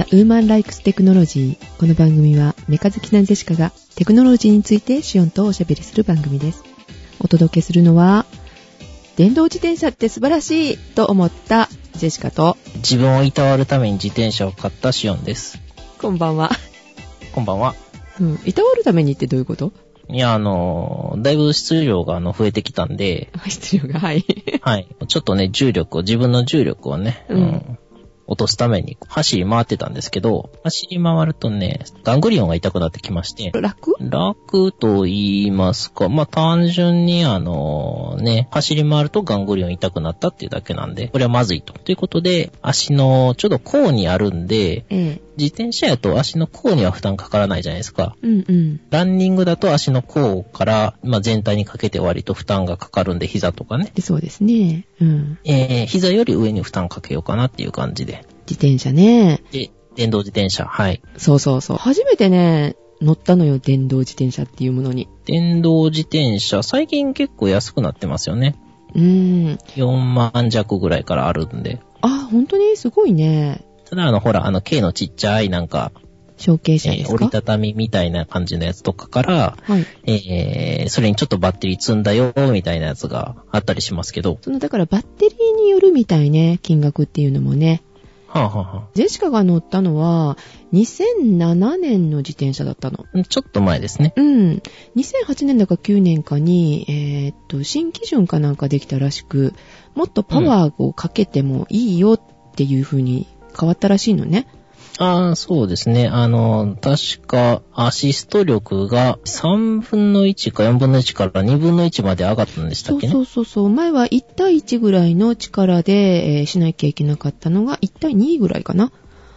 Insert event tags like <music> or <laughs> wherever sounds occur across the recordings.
The Woman Likes Technology この番組はメカ好きなジェシカがテクノロジーについてシオンとおしゃべりする番組です。お届けするのは電動自転車って素晴らしいと思ったジェシカと自分をいたわるために自転車を買ったシオンです。こんばんは。こんばんは。うん。いたわるためにってどういうこと？いや、あのーだいぶ質量があの増えてきたんで、<laughs> 質量が、はい。はい。ちょっとね、重力を、自分の重力をね、うん落とすために走り回ってたんですけど、走り回るとね、ガングリオンが痛くなってきまして、楽？楽と言いますか、まあ、単純にあのね、走り回るとガングリオン痛くなったっていうだけなんで、これはまずいと。ということで、足のちょうど甲にあるんで、ええ。自転車やと足の甲には負担かからないじゃないですか。うんうん。ランニングだと足の甲から、まあ、全体にかけて割と負担がかかるんで、膝とかね。でそうですね。うん。えー、膝より上に負担かけようかなっていう感じで。自転車ね。で、電動自転車、はい。そうそうそう。初めてね、乗ったのよ、電動自転車っていうものに。電動自転車、最近結構安くなってますよね。うーん。4万弱ぐらいからあるんで。あ、本当に？すごいね。ただ、あの、ほら、あの、軽のちっちゃい、なんか、小径えー折り車ですか、たたみみたいな感じのやつとかから、はい。えー、それにちょっとバッテリー積んだよ、みたいなやつがあったりしますけど。その、だからバッテリーによるみたいね、金額っていうのもね。はあ、はあはジェシカが乗ったのは、2007年の自転車だったの。あ、ちょっと前ですね。うん。2008年だか9年かに、えーっと、新基準かなんかできたらしく、もっとパワーをかけてもいいよっていう風に変わったらしいのね。ああ、そうですね。あの、確か、アシスト力が3分の1か4分の1から2分の1まで上がったんでしたそうっけね？そうそうそう。前は1対1ぐらいの力で、えーしなきゃいけなかったのが1対2ぐらいかな。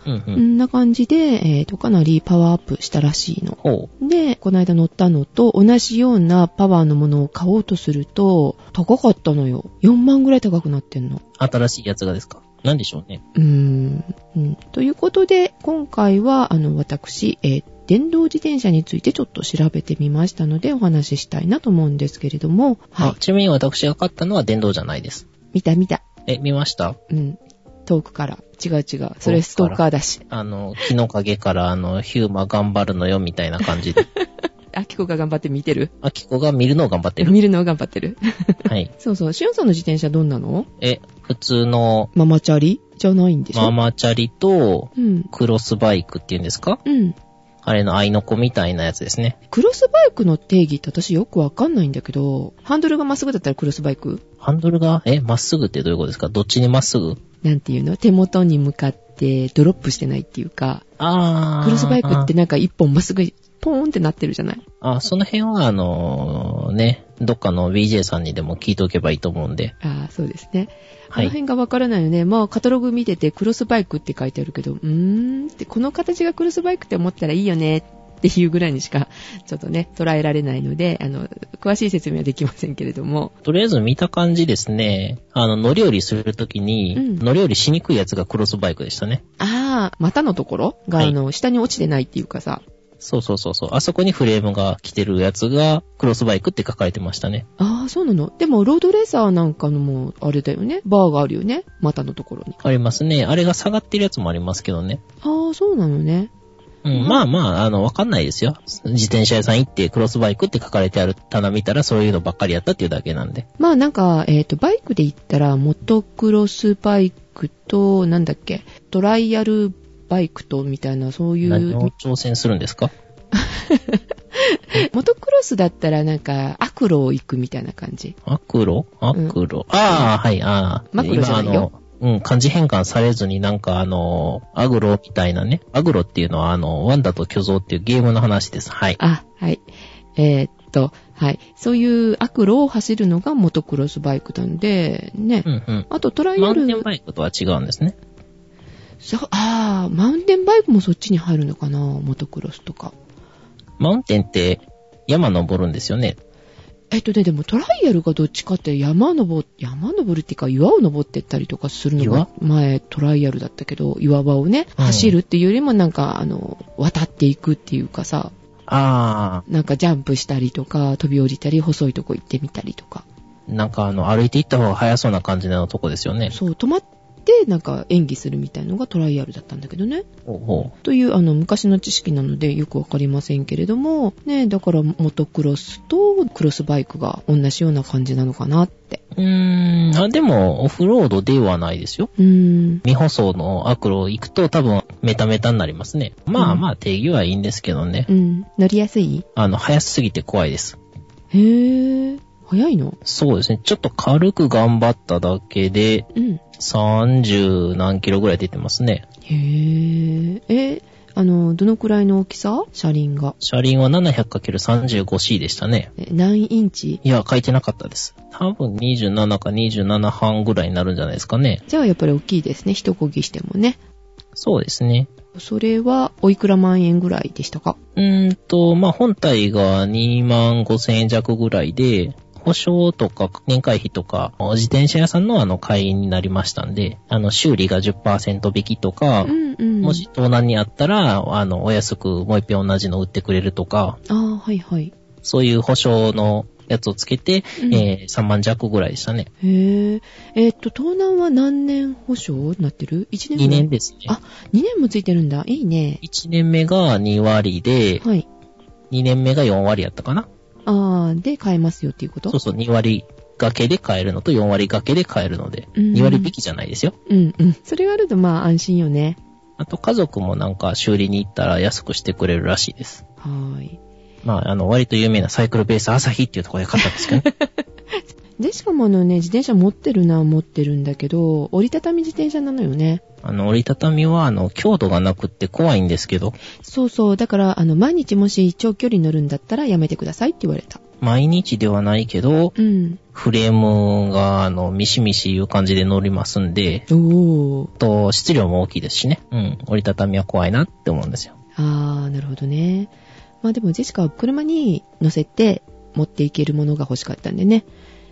うんう。こんな感じで、えーと、かなりパワーアップしたらしいの。で、この間乗ったのと同じようなパワーのものを買おうとすると、高かったのよ。4万ぐらい高くなってんの。新しいやつがですか？なんでしょうね。うーん。うん、ということで、今回は、あの、私、えー電動自転車についてちょっと調べてみましたので、お話ししたいなと思うんですけれども、はあ、ちなみに私が買ったのは電動じゃないです。い。見た見た。え、見ました？うん。遠くから。違う違う。それストーカーだし。あの、木の陰からあの、ヒューマ頑張るのよみたいな感じで。<laughs> あきこが頑張って見てるあきこが見るのを頑張ってる。見るのを頑張ってる。はい。そうそう。しおんさんの自転車どんなのえ、普通のママチャリじゃないんでしょママチャリと、クロスバイクっていうんですかうん。あれの愛の子みたいなやつですね。クロスバイクの定義って私よくわかんないんだけど、ハンドルがまっすぐだったらクロスバイクハンドルが、え、まっすぐってどういうことですかどっちにまっすぐなんていうの手元に向かってドロップしてないっていうか、あー。クロスバイクってなんか一本まっすぐポーンってなってるじゃない？あ、その辺はあのね、どっかの BJ さんにでも聞いておけばいいと思うんで。ああ、そうですね。あはいの辺がわからないよね。まあ、カタログ見ててクロスバイクって書いてあるけど、うーんって、この形がクロスバイクって思ったらいいよねっていうぐらいにしか、<laughs> ちょっとね、捉えられないので、あの、詳しい説明はできませんけれども。とりあえず見た感じですね、あの、乗り降りするときに、うん乗り降りしにくいやつがクロスバイクでしたね。ああ、股のところが、はいあの、下に落ちてないっていうかさ、そうそうそうそう。あそこにフレームが来てるやつが、クロスバイクって書かれてましたね。ああ、そうなの？でも、ロードレーサーなんかのも、あれだよね。バーがあるよね。股のところに。ありますね。あれが下がってるやつもありますけどね。ああ、そうなのね。うん、まあまあ、あの、わかんないですよ。自転車屋さん行ってクロスバイクって書かれてある棚見たらそういうのばっかりやったっていうだけなんで。まあなんか、えっ、と、バイクで言ったら、モトクロスバイクと、なんだっけ、トライアルバイクと、みたいな、そうい何をう、挑戦するんですか？<laughs> モトクロスだったらなんか、アクロを行くみたいな感じ。アクロ？アクロ、ああ、はい、ああ。マクロじゃないようん、漢字変換されずになんかあの、アグロみたいなね。アグロっていうのはあの、ワンダと巨像っていうゲームの話です。はい。あ、はい。えーっと、はい。そういうアクロを走るのがモトクロスバイクなんで、ね。うんうん。あとトライアルマウンテンバイクとは違うんですね。ああ、マウンテンバイクもそっちに入るのかな、モトクロスとか。マウンテンって山登るんですよね。えっとね、でもトライアルがどっちかって山登、山登るっていうか岩を登ってったりとかするのが前トライアルだったけど、岩場をね、うん走るっていうよりもなんかあの、渡っていくっていうかさ、あなんかジャンプしたりとか、飛び降りたり、細いとこ行ってみたりとか。あ、なんかあの、歩いて行った方が早そうな感じのとこですよね。そう、止まって、なんか演技するみたいのがトライアルだったんだけどね。という、あの、昔の知識なのでよくわかりませんけれども、ね、だからモトクロスとクロスバイクが同じような感じなのかなって。う。うーん、あ、でも、オフロードではないですよ。うーん。未舗装のアクロ行くと多分メタメタになりますね。まあうんまあ定義はいいんですけどね。うん。乗りやすい？あの、速すぎて怖いです。へぇー。早いの？そうですね。ちょっと軽く頑張っただけで、うん。30何キロぐらい出てますね。へぇー。え、あの、どのくらいの大きさ？車輪が。車輪は 700×35C でしたね。え何インチ？いや、書いてなかったです。多分27か27半ぐらいになるんじゃないですかね。じゃあやっぱり大きいですね。一漕ぎしてもね。そうですね。それはおいくら万円ぐらいでしたか？うーんと、まあ、本体が2万5千円弱ぐらいで、保証とか年会費とか、自転車屋さんのあの会員になりましたんで、あの修理が10%引きとか、うんうん。もし盗難にあったら、あの、お安くもう一遍同じの売ってくれるとか、ああ、はいはい。そういう保証のやつをつけて、うんえー3万弱ぐらいでしたね。へぇー。えーっと、盗難は何年保証になってる ?1 年2年ですね。あ、2年もついてるんだ。いいね。1年目が2割で、はい。2年目が4割やったかなああ、で買えますよっていうこと？そうそう、2割掛けで買えるのと4割掛けで買えるので、うん2割引きじゃないですよ。うんうん。それがあるとまあ安心よね。あと家族もなんか修理に行ったら安くしてくれるらしいです。はーい。まあ、あの、割と有名なサイクルベース朝日っていうところで買ったんですけどね。<laughs> で、しかもあのね、自転車持ってるな、持ってるんだけど、折りたたみ自転車なのよね。あの、折りたたみは、あの、強度がなくって怖いんですけど、そうそう。だから、あの、毎日もし長距離乗るんだったらやめてくださいって言われた。毎日ではないけど、うん。フレームが、あの、ミシミシいう感じで乗りますんで、おー。と、質量も大きいですしね。うん。折りたたみは怖いなって思うんですよ。あー、なるほどね。まあでも、ジェシカは車に乗せて持っていけるものが欲しかったんでね。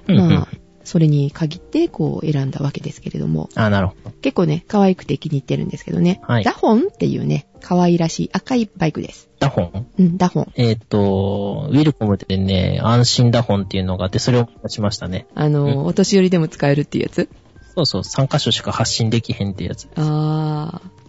まあ、それに限って、こう、選んだわけですけれども。あ、なるほど。結構ね、可愛くて気に入ってるんですけどね。はいダホンっていうね、可愛らしい赤いバイクです。ダホン？うん、ダホン。えっ、と、ウィルコムでね、安心ダホンっていうのがあって、それを出しましたね。あの、うんお年寄りでも使えるっていうやつ？そうそう、3箇所しか発信できへんってやつ。あー。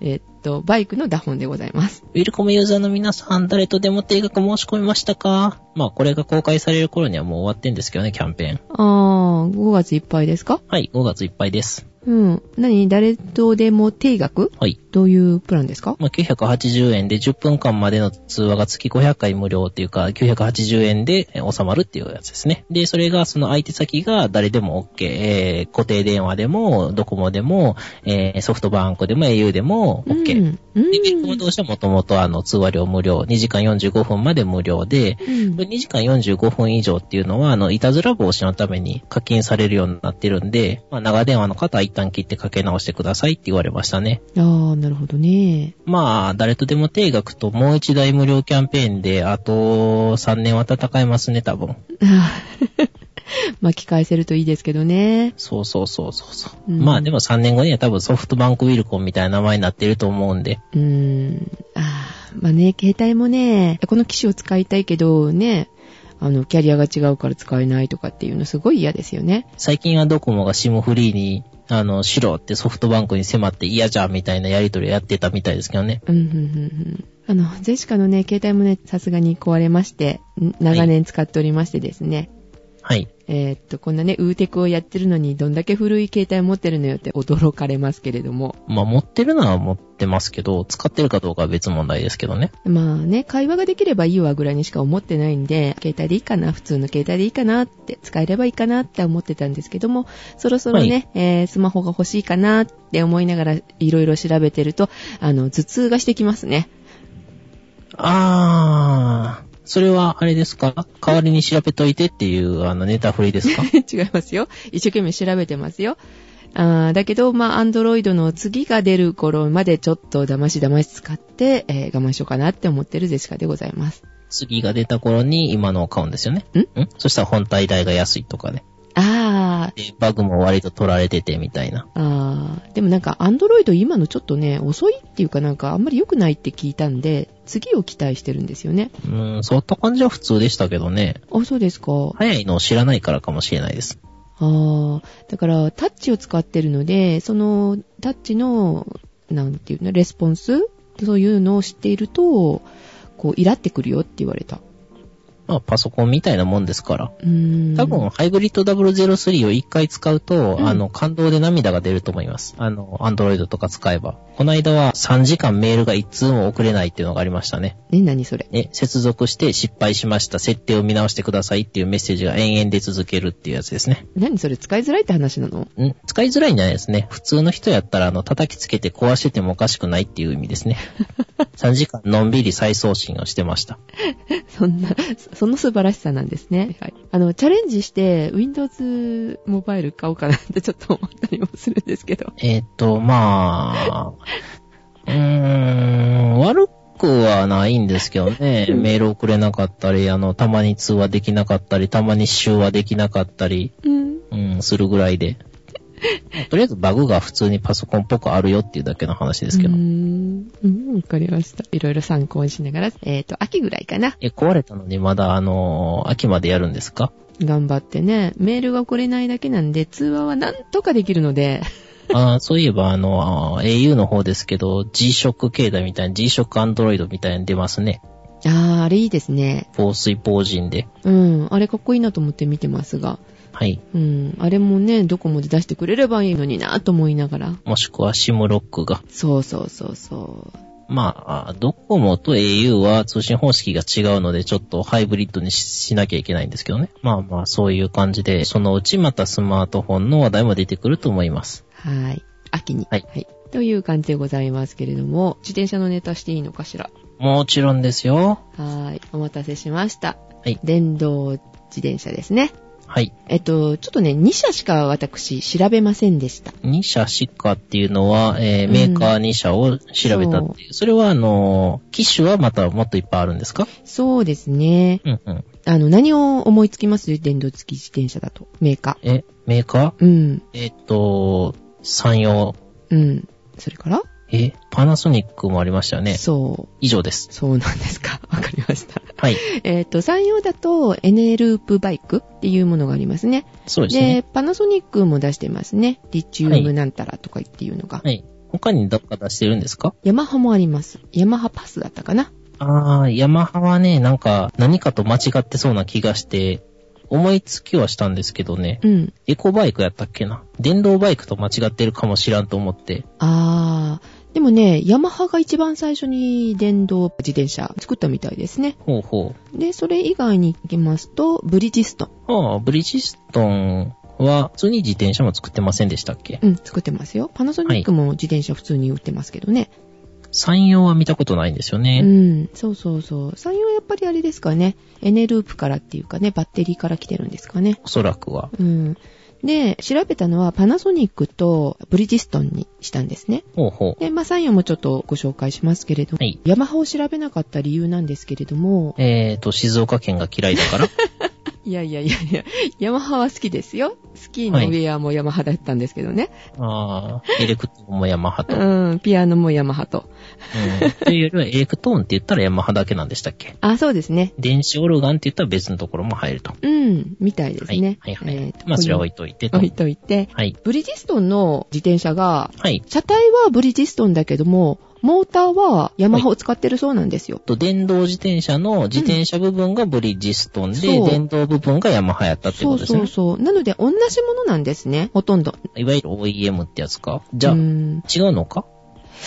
えっと、バイクのダホンでございます。ウィルコムユーザーの皆さん、誰とでも定額申し込みましたか？まあ、これが公開される頃にはもう終わってんですけどね、キャンペーン。あー、5月いっぱいですか？はい、5月いっぱいです。うん。何？誰とでも定額？はい。どういうプランですか？まあ、980円で10分間までの通話が月500回無料っていうか、980円でえー収まるっていうやつですね。で、それが、その相手先が誰でも OK。えー固定電話でも、ドコモでも、えーソフトバンクでも au でも OK。うん。うん。で、ビルコム同士はもともとあの通話料無料、2時間45分まで無料で、うんこれ2時間45分以上っていうのは、あの、いたずら防止のために課金されるようになってるんで、まあ、長電話の方は一旦切ってかけ直してくださいって言われましたね。あー、なるほどね。まあ、誰とでも定額ともう一台無料キャンペーンで、あと3年は戦えますね、多分。<laughs> 巻き返せるといいですけどね。そうそうそうそうそう。うんまあでも3年後には多分ソフトバンクウィルコンみたいな名前になってると思うんで。うーん。あー、まあね、携帯もね、この機種を使いたいけど、ね、あの、キャリアが違うから使えないとかっていうのすごい嫌ですよね。最近はドコモが SIM フリーに、あの、しろってソフトバンクに迫って嫌じゃんみたいなやりとりをやってたみたいですけどね。うん、うん、うん、あの、ジェシカのね、携帯もね、さすがに壊れまして、長年使っておりましてですね。はい。えーっと、こんなね、ウーテクをやってるのに、どんだけ古い携帯持ってるのよって驚かれますけれども。まあ持ってるのは持ってますけど、使ってるかどうかは別問題ですけどね。まあね、会話ができればいいわぐらいにしか思ってないんで、携帯でいいかな、普通の携帯でいいかなって、使えればいいかなって思ってたんですけども、そろそろね、はいえースマホが欲しいかなって思いながらいろいろ調べてると、あの、頭痛がしてきますね。あー、それはあれですか？代わりに調べといてっていう、あの、ネタ振りですか？<laughs> 違いますよ。一生懸命調べてますよ。あーだけど、まあ、アンドロイドの次が出る頃までちょっと騙し騙し使って、えー我慢しようかなって思ってるゼシカでございます。次が出た頃に今のを買うんですよね？ん？ん？そしたら本体代が安いとかね。あー、で、バグも割と取られててみたいな。あーでもなんか、アンドロイド今のちょっとね、遅いっていうかなんか、あんまり良くないって聞いたんで、次を期待してるんですよね。うーん、そういった感じは普通でしたけどね。あ、そうですか。早いのを知らないからかもしれないです。ああ、だからタッチを使ってるので、そのタッチの、なんていうの、レスポンス？そういうのを知っていると、こう、イラってくるよって言われた。まあ、パソコンみたいなもんですから。多分、ハイブリッド003を一回使うと、うんあの、感動で涙が出ると思います。あの、アンドロイドとか使えば。この間は3時間メールが一通も送れないっていうのがありましたね。ね、何それ？ね、接続して失敗しました。設定を見直してくださいっていうメッセージが延々で続けるっていうやつですね。何それ？使いづらいって話なの？ん使いづらいんじゃないですね。普通の人やったら、あの、叩きつけて壊しててもおかしくないっていう意味ですね。<laughs> 3時間のんびり再送信をしてました。そんな、そその素晴らしさなんですね。はい。あの、チャレンジして、Windows モバイル買おうかなってちょっと思ったりもするんですけど。えっ、と、まあ、<laughs> うーん、悪くはないんですけどね。メール送れなかったり、あの、たまに通話できなかったり、たまに集話できなかったり、うん。うん、するぐらいで。ま <laughs> あとりあえずバグが普通にパソコンっぽくあるよっていうだけの話ですけどうー。ん。うん、わかりました。いろいろ参考にしながら、えっ、と、秋ぐらいかな。え、壊れたのにまだあのー秋までやるんですか？頑張ってね。メールが送れないだけなんで、通話はなんとかできるので、あーそういえばあの、あー au の方ですけど、G-SHOCK 携帯みたいに G-SHOCK Android みたいに出ますね。あー、あれいいですね。防水防塵で。うん。あれかっこいいなと思って見てますが。はい。うん。あれもね、ドコモで出してくれればいいのになと思いながら。もしくは SIM ロックが。そうそうそうそう。まあ、ドコモと au は通信方式が違うので、ちょっとハイブリッドにししなきゃいけないんですけどね。まあまあ、そういう感じで、そのうちまたスマートフォンの話題も出てくると思います。はい。秋に。はいという感じでございますけれども、自転車のネタしていいのかしら？もちろんですよ。はい。お待たせしました。はい。電動自転車ですね。はい。えっと、ちょっとね、2社しか私調べませんでした。2社しかっていうのは、えーメーカー2社を調べたっていう。それは、あのー、機種はまたもっといっぱいあるんですか？そうですね。うんうん。あの、何を思いつきます？電動付き自転車だと。メーカえ、メーカー？ー。うん。えっと、山陽。うん。それから、え、パナソニックもありましたよね。そう。以上です。そうなんですか。わかりました。はい。えっ、と、山陽だと NA ループバイクっていうものがありますね。でそうですね。パナソニックも出してますね。リチウムなんたらとかっていうのが。はい。他にどっか出してるんですか？ヤマハもあります。ヤマハパスだったかな。あー、ヤマハはね、なんか何かと間違ってそうな気がして、思いつきはしたんですけどね。うん。エコバイクやったっけな？電動バイクと間違ってるかもしらんと思って。あー。でもね、ヤマハが一番最初に電動自転車作ったみたいですね。ほうほで、それ以外に行きますと、ブリヂストン。う。ああ、ブリヂストンは普通に自転車も作ってませんでしたっけ？うん、作ってますよ。パナソニックも自転車普通に売ってますけどね。山陽は見たことないんですようね。ん、そうそうそう。山陽はやっぱりあれですかね。エネループからっていうかね、バッテリーから来てるんですかね。おそらくは。うん。で、調べたのはパナソニックとブリヂストンにしたんですね。ほうほう。で、まあ、山陽もちょっとご紹介しますけれども、はいヤマハを調べなかった理由なんですけれども、えーと、静岡県が嫌いだから？<laughs> いやいやいやいや、ヤマハは好きですよ。スキーのウェアもヤマハだったんですけどね。ああ、エレクトもヤマハと。うん、ピアノもヤマハと。うん。というよりはエレクトーンって言ったらヤマハだけなんでしたっけ？あ、そうですね。電子オルガンって言ったら別のところも入ると。うん、みたいですはい。ね。はいはい。えーとまあそれは置いといてと。置いといて、はい。ブリヂストンの自転車が、はい。車体はブリヂストンだけども、モーターはヤマハを使ってるそうなんですよ。と、電動自転車の自転車部分がブリヂストンで、そう電動部分がヤマハやったってそうことですね。そうそう。なので、同じものなんですね。ほとんど。いわゆる OEM ってやつか？じゃあ、うん。違うのか？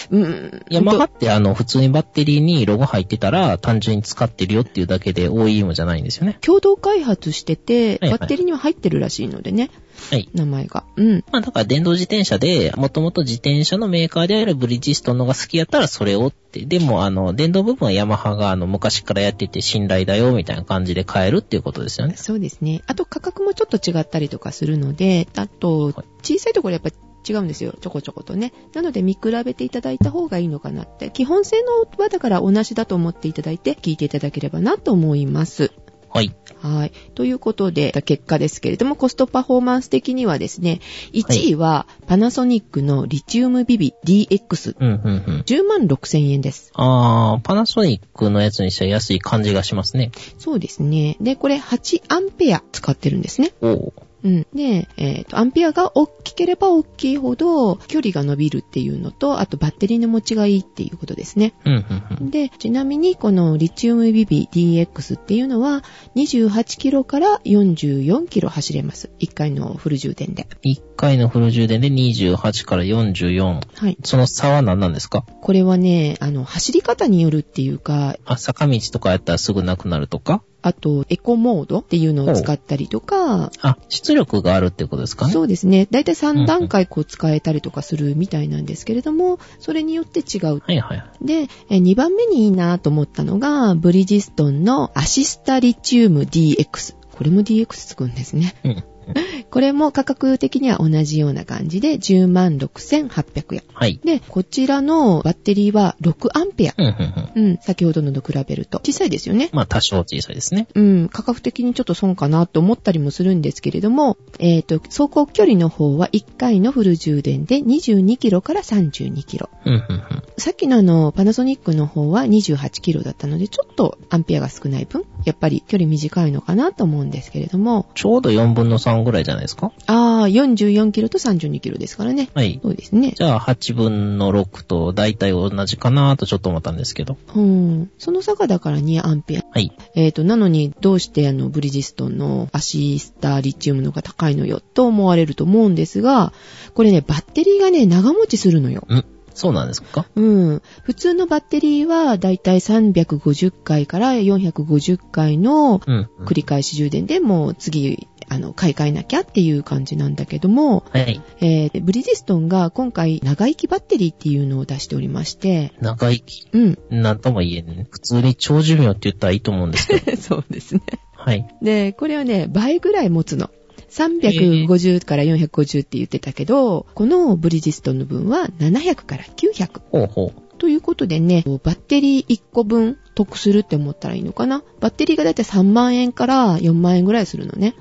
うん。ヤマハってあの、普通にバッテリーにロゴ入ってたら、単純に使ってるよっていうだけで OEM じゃないんですよね。共同開発してて、はいはいバッテリーには入ってるらしいのでね。はい。名前が。うん。まあだから電動自転車で、もともと自転車のメーカーであるブリヂストンのが好きやったらそれをって。でもあの、電動部分はヤマハがあの、昔からやってて信頼だよみたいな感じで買えるっていうことですよね。そうですね。あと価格もちょっと違ったりとかするので、あと、小さいところやっぱ違うんですよ。ちょこちょことね。なので見比べていただいた方がいいのかなって。基本性能はだから同じだと思っていただいて、聞いていただければなと思います。はい。はい。ということで、結果ですけれども、コストパフォーマンス的にはですね、1位はパナソニックのリチウムビビ DX。うん、うん、うん。10万6千円です。あー、パナソニックのやつにしては安い感じがしますね。そうですね。で、これ8アンペア使ってるんですね。おー。うん。で、えっ、と、アンペアが大きければ大きいほど距離が伸びるっていうのと、あとバッテリーの持ちがいいっていうことですね。うん、うん、うん。で、ちなみにこのリチウムビビ DX っていうのは28キロから44キロ走れます。1回のフル充電で。1回のフル充電で28から44。はい。その差は何なんですか？これはね、あの、走り方によるっていうか、あ、坂道とかやったらすぐなくなるとか？あと、エコモードっていうのを使ったりとか、あ、出力があるってことですかね？そうですね。だいたい3段階こう使えたりとかするみたいなんですけれども、それによって違う。はいはい。で、2番目にいいなと思ったのが、ブリヂストンのアシスタリチウム DX。これも DX つくんですね。うん。<laughs> これも価格的には同じような感じで10万6800円。はい。で、こちらのバッテリーは6アンペア。うん、うん、うん。うん、先ほどのと比べると。小さいですよね。まあ、多少小さいですね。うん、価格的にちょっと損かなと思ったりもするんですけれども、えっ、と、走行距離の方は1回のフル充電で22キロから32キロ。うん、うん、うん。さっきのあの、パナソニックの方は28キロだったので、ちょっとアンペアが少ない分、やっぱり距離短いのかなと思うんですけれども、ちょうど4分の3ぐらいじゃないですか？あー、44キロと32キロですからね。はい。そうですね。じゃあ、8分の6と大体同じかなとちょっと思ったんですけど。うん。その差がだから2アンペア。はい。えっ、と、なのに、どうしてあの、ブリヂストンのアシスターリチウムのが高いのよ、と思われると思うんですが、これね、バッテリーがね、長持ちするのよ。んそうなんですか？うん。普通のバッテリーは、だいたい350回から450回のうん。繰り返し充電でもう次、あの、買い替えなきゃっていう感じなんだけども、はい。えーブリヂストンが今回長生きバッテリーっていうのを出しておりまして、長生き？うん。なんとも言えん。普通に長寿命って言ったらいいと思うんですけど。<laughs> そうですね。はい。で、これはね、倍ぐらい持つの。350から450って言ってたけど、このブリヂストンの分は700から900。ほうほう。ということでね、バッテリー1個分得するって思ったらいいのかな？バッテリーがだいたい3万円から4万円ぐらいするのね。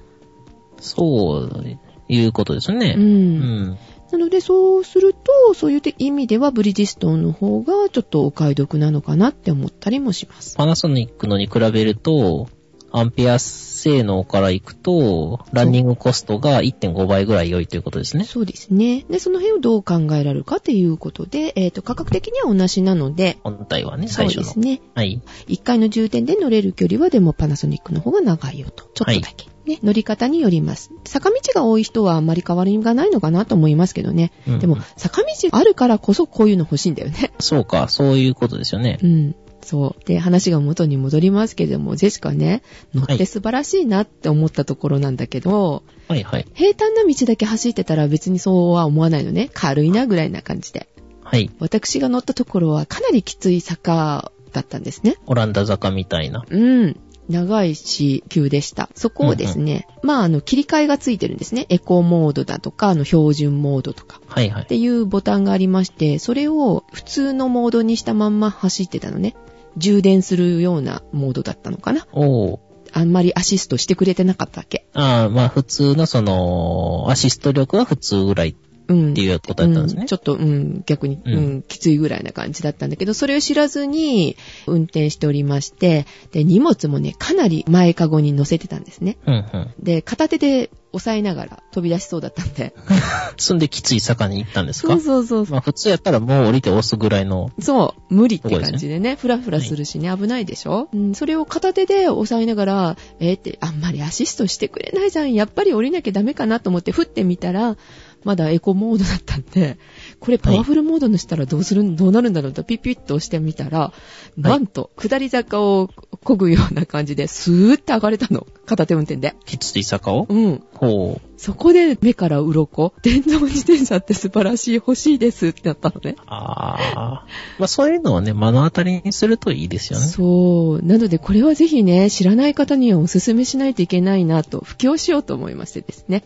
そう、いうことですね。う。うんん。なので、そうすると、そういう意味ではブリヂストンの方がちょっとお買い得なのかなって思ったりもします。パナソニックのに比べると、アンペア性能からいくと、ランニングコストが1.5倍ぐらい良いということですね。そうですね。で、その辺をどう考えられるかということで、えっ、と、価格的には同じなので、本体はね、そう最初の。ですね。はい。1回の充電で乗れる距離はでもパナソニックの方が長いよと。ちょっとだけ。ね、乗り方によります。坂道が多い人はあんまり変わりがないのかなと思いますけどね。うんでも、坂道あるからこそこういうの欲しいんだよね。そうか、そういうことですよねう。ん。そう。で、話が元に戻りますけれども、ジェシカね、乗って素晴らしいなって思ったところなんだけど、はいはい。平坦な道だけ走ってたら別にそうは思わないのね。軽いなぐらいな感じで。はい。私が乗ったところはかなりきつい坂だったんですね。オランダ坂みたいな。うん。長いし、急でした。そこをですね、まあ、あの、切り替えがついてるんですね。エコーモードだとか、あの、標準モードとか。はいはいっ。ていうボタンがありまして、それを普通のモードにしたまんま走ってたのね。充電するようなモードだったのかな。おー。あんまりアシストしてくれてなかったわけ。ああ、まあ普通のその、アシスト力は普通ぐらいうん。っていうことだったんですねうんちょっと、うん、逆に、うんうん、きついぐらいな感じだったんだけど、それを知らずに運転しておりまして、で、荷物もね、かなり前かごに乗せてたんですね。うんうん。で、片手で押さえながら飛び出しそうだったんで。<laughs> 積んできつい坂に行ったんですか？そうそうそうそう。まあ普通やったらもう降りて押すぐらいの。そう、無理って感じでね、ふらふらするしね、危ないでしょ、うん、それを片手で押さえながら、えーって、あんまりアシストしてくれないじゃん。やっぱり降りなきゃダメかなと思って、振ってみたら、まだエコモードだったんで、これパワフルモードにしたらどうするん、どうなるんだろうとピッピッと押してみたら、なんと、下り坂を漕ぐような感じで、スーッて上がれたの。片手運転で。きつい坂を？うん。ほう。そこで目から鱗。電動自転車って素晴らしい、欲しいですってなったのね。ああ。まあそういうのをね、目の当たりにするといいですよね。そう。なので、これはぜひね、知らない方にはお勧めしないといけないなと、布教しようと思いましてですね。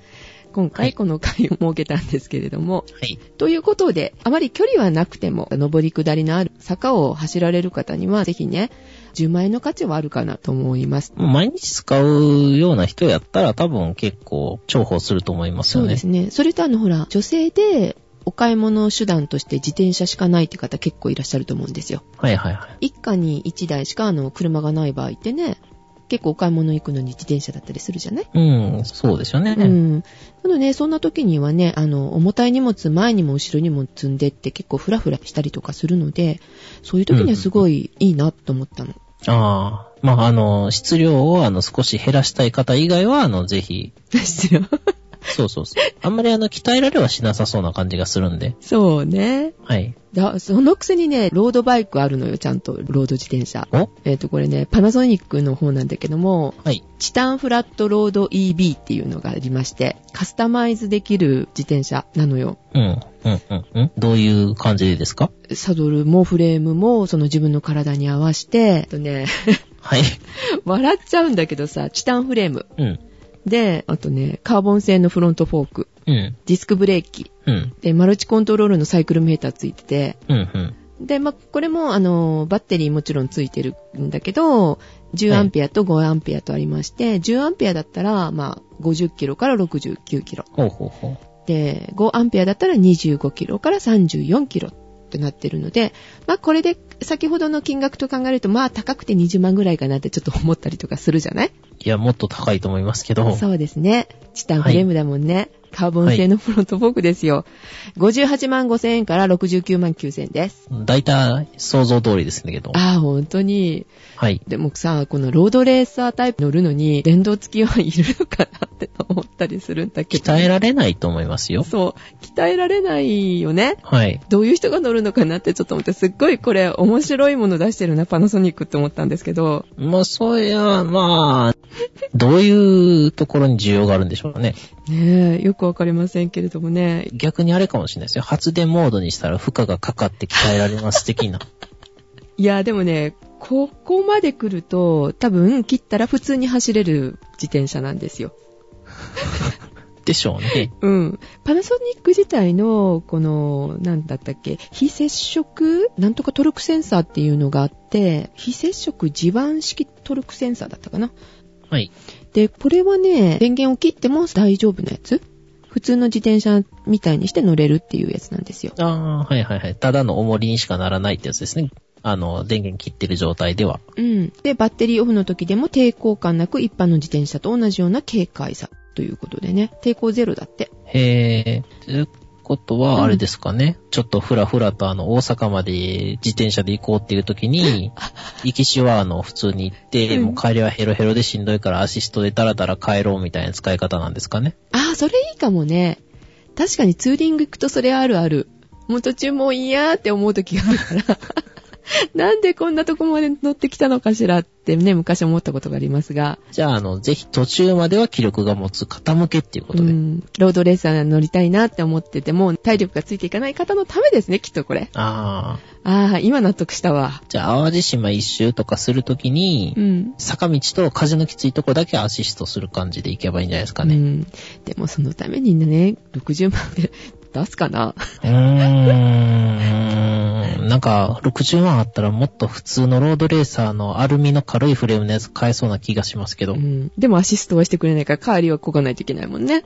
今はい回この回を設けたんですけれども、はい。ということで、あまり距離はなくても、上り下りのある坂を走られる方には、ぜひね、10万円の価値はあるかなと思います。毎日使うような人やったら多分結構重宝すると思いますよね。そうですね。それとあの、ほら、女性で、お買い物手段として自転車しかないって方結構いらっしゃると思うんですよ。はいはいはい。一家に一台しかあの、車がない場合ってね、結構お買い物行くのに自転車だったりするじゃない？うん、そうですよね。うん。なので、そんな時にはね、あの、重たい荷物前にも後ろにも積んでって結構フラフラしたりとかするので、そういう時にはすごいいいなと思ったの。ああ。まあ、あの、質量をあの少し減らしたい方以外は、あの、ぜひ、ですよ。そうそうそう。あんまりあの、鍛えられはしなさそうな感じがするんで。そうね。はい。だそのくせにね、ロードバイクあるのよ、ちゃんと。ロード自転車。お？えっ、と、これね、パナソニックの方なんだけども、はい。チタンフラットロード EB っていうのがありまして、カスタマイズできる自転車なのよ。うん、うん、うん、うん。どういう感じですか？サドルもフレームも、その自分の体に合わせて、えっとね、はい。<laughs> 笑っちゃうんだけどさ、チタンフレーム。うん、で、あとね、カーボン製のフロントフォーク。うん、ディスクブレーキ。うん、で、マルチコントロールのサイクルメーターついてて、うん、うん。で、まあ、これも、あの、バッテリーもちろんついてるんだけど、10アンペアと5アンペアとありまして、10アンペアだったら、まあ、50キロから69キロ。ほうほうほう。で、5アンペアだったら25キロから34キロってなってるので、まあ、これで、先ほどの金額と考えると、まあ、高くて20万ぐらいかなってちょっと思ったりとかするじゃない？いや、もっと高いと思いますけど。そうですね。チタンフレームだもんね。カーボン製のフロントフォークですよ。58万5千円から69万9千円です。大体、想像通りですけど。ああ、本当に。はい。でもさ、このロードレーサータイプ乗るのに、電動付きはいるのかなって思ったりするんだけど。鍛えられないと思いますよ。そう。鍛えられないよね。はい。どういう人が乗るのかなってちょっと思って、すっごいこれ面白いもの出してるな、パナソニックって思ったんですけど。まあ、そういや、まあ、どういうところに需要があるんでしょうね。ねえ、よくわかりませんけれどもね。逆にあれかもしれないですよ。発電モードにしたら負荷がかかって鍛えられます的な。<laughs> いや、でもね、ここまで来ると、多分切ったら普通に走れる自転車なんですよ。<laughs> でしょうね。うん。パナソニック自体の、この、なんだったっけ、非接触なんとかトルクセンサーっていうのがあって、非接触地盤式トルクセンサーだったかな。はい。で、これはね、電源を切っても大丈夫なやつ普通の自転車みたいにして乗れるっていうやつなんですよ。ああ、はいはいはい。ただの重りにしかならないってやつですね。あの、電源切ってる状態では。うん。で、バッテリーオフの時でも抵抗感なく一般の自転車と同じような軽快さということでね、抵抗ゼロだって。へー。ということは、あれですかね。ちょっとふらふらとあの、大阪まで自転車で行こうっていう時に、<laughs> 行きしはあの、普通に行って、うんもう帰りはヘロヘロでしんどいからアシストでダラダラ帰ろうみたいな使い方なんですかね。ああ、それいいかもね。確かにツーリング行くとそれあるある。もう途中もういいやーって思う時があるから。<laughs> なんでこんなとこまで乗ってきたのかしらってね、昔思ったことがありますが。じゃあ、あの、ぜひ途中までは気力が持つ傾けっていうことで。うん、ロードレーサー乗りたいなって思ってても、体力がついていかない方のためですね、きっとこれ。ああ。ああ、今納得したわ。じゃあ、淡路島一周とかするときに、うん。坂道と風のきついとこだけアシストする感じで行けばいいんじゃないですかね。うん。でもそのためにね、60万で出すかな？うーん。なんか、60万あったらもっと普通のロードレーサーのアルミの軽いフレームのやつ買えそうな気がしますけど。いうん。でもアシストはしてくれないから、代わりはこがないといけないもんね。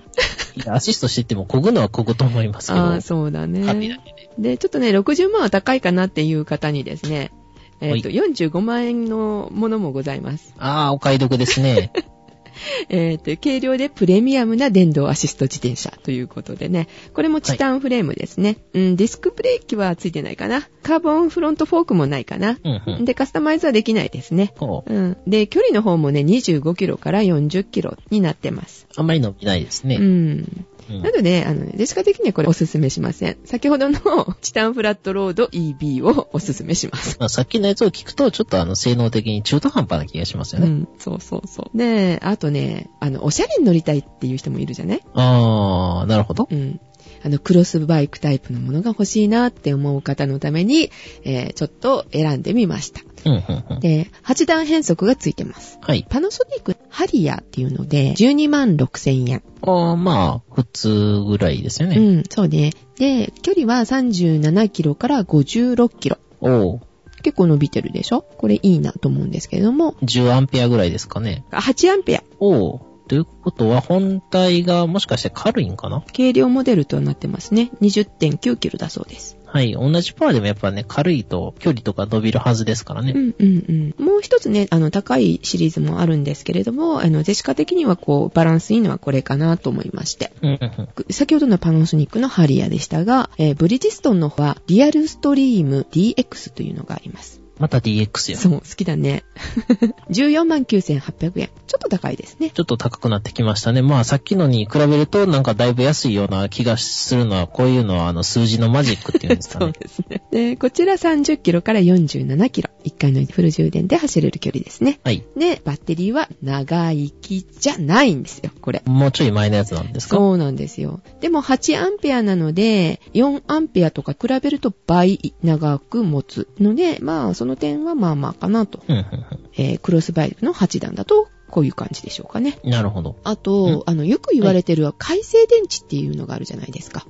や、アシストしてても漕ぐのは漕ぐと思いますけど。ああ、そうだね。紙だけで。で、ちょっとね、60万は高いかなっていう方にですね、えっ、と、は45万円のものもございます。ああ、お買い得ですね。<laughs> <laughs> えっ、と、軽量でプレミアムな電動アシスト自転車ということでね、これもチタンフレームですね。うん、ディスクブレーキはついてないかな。カーボンフロントフォークもないかな。うんうん。で、カスタマイズはできないですね。うん。で、距離の方もね、25キロから40キロになってます。あんまり伸びないですね。うん。うんなので、あの、デシカ的にはこれおすすめしません。先ほどのチタンフラットロード EB をおすすめします。まあ、さっきのやつを聞くと、ちょっとあの、性能的に中途半端な気がしますよね。うん、そうそうそう。で、あとね、あの、おしゃれに乗りたいっていう人もいるじゃない？ああ、なるほど。うん。あの、クロスバイクタイプのものが欲しいなって思う方のために、えーちょっと選んでみました。うん、うん、うん。で、8段変速がついてます。はい。パナソニックハリアーっていうので、12万6千円。ああ、まあ、普通ぐらいですよね。うん、そうね。で、距離は37キロから56キロ。おう結構伸びてるでしょ？これいいなと思うんですけれども、10アンペアぐらいですかね。あ8アンペア。おうということは、本体がもしかして軽いんかな？軽量モデルとなってますね。20.9キロだそうです。はい。同じパワーでもやっぱね、軽いと距離とか伸びるはずですからね。うんうんうん。もう一つね、あの、高いシリーズもあるんですけれども、あの、ジェシカ的にはこう、バランスいいのはこれかなと思いまして。うんうんうん。先ほどのパナソニックのハリアでしたが、えーブリヂストンの方は、リアルストリーム DX というのがあります。また DX やん。そう、好きだね。<laughs> 14万9800円。ちょっと高いですね。ちょっと高くなってきましたね。まあさっきのに比べるとなんかだいぶ安いような気がするのは、こういうのはあの数字のマジックっていうんですか <laughs> そうね。ですね。で、こちら30キロから47キロ。1回のフル充電で走れる距離ですね。はい。で、バッテリーは長生きじゃないんですよ、これ。もうちょい前のやつなんですか？そうなんですよ。でも8アンペアなので、4アンペアとか比べると倍長く持つので、まあその点はまあまあかなと。うんうんえークロスバイクの8段だと、こういう感じでしょうかね。うん。なるほど。あと、あの、よく言われてる海星電池っていうのがあるじゃないですか。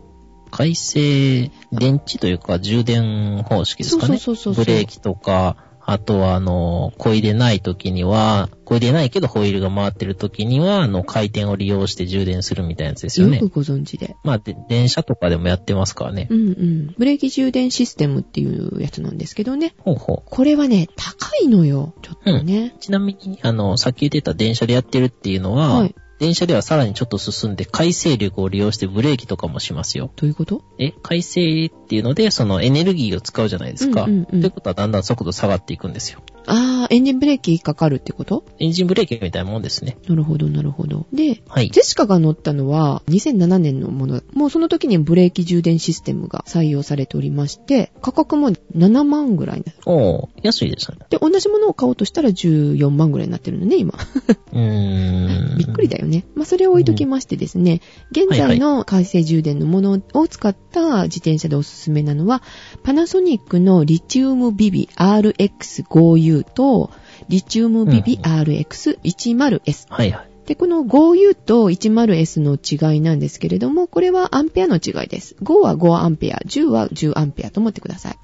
回生電池というか充電方式ですかね。そうそうそうそうブレーキとか、あとはあの、漕いでない時には、漕いでないけどホイールが回ってる時には、あの、回転を利用して充電するみたいなやつですよねよく。ご存知で。まあ、で電車とかでもやってますからねう。んうん。ブレーキ充電システムっていうやつなんですけどね。ほうほう。これはね、高いのよ。ちょっとね。ちなみに、あの、さっき言ってた電車でやってるっていうのは、はい電車ではさらにちょっと進んで、回生力を利用してブレーキとかもしますよ。どういうこと？え、回生っていうので、そのエネルギーを使うじゃないですか。うんうんうんということはだんだん速度下がっていくんですよ。あー、エンジンブレーキかかるってこと？エンジンブレーキみたいなもんですね。なるほど、なるほど。で、はい。ジェシカが乗ったのは2007年のもの。もうその時にブレーキ充電システムが採用されておりまして、価格も7万ぐらい。おー、安いですね。で、同じものを買おうとしたら14万ぐらいになってるのね、今。<laughs> うーん。びっくりだよね。まあ、それを置いときましてですね、現在の回生充電のものを使った自転車でおすすめなのは、パナソニックのリチウムビビ RX5U と、リチウムビビ RX10S。はいはい。で、この 5U と 10S の違いなんですけれども、これはアンペアの違いです。5は5アンペア、10は10アンペアと思ってください。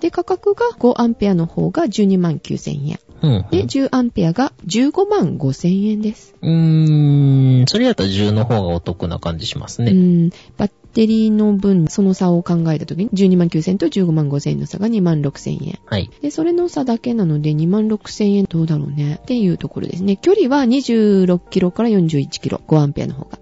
で、価格が5アンペアの方が12万9000円。で、10アンペアが15万5000円です。うん。うーん、それやったら10の方がお得な感じしますね。うん、バッテリーの分、その差を考えたときに、12万9000と15万5000円の差が2万6000円。はい。で、それの差だけなので、2万6000円どうだろうね。っていうところですね。距離は26キロから41キロ、5アンペアの方が。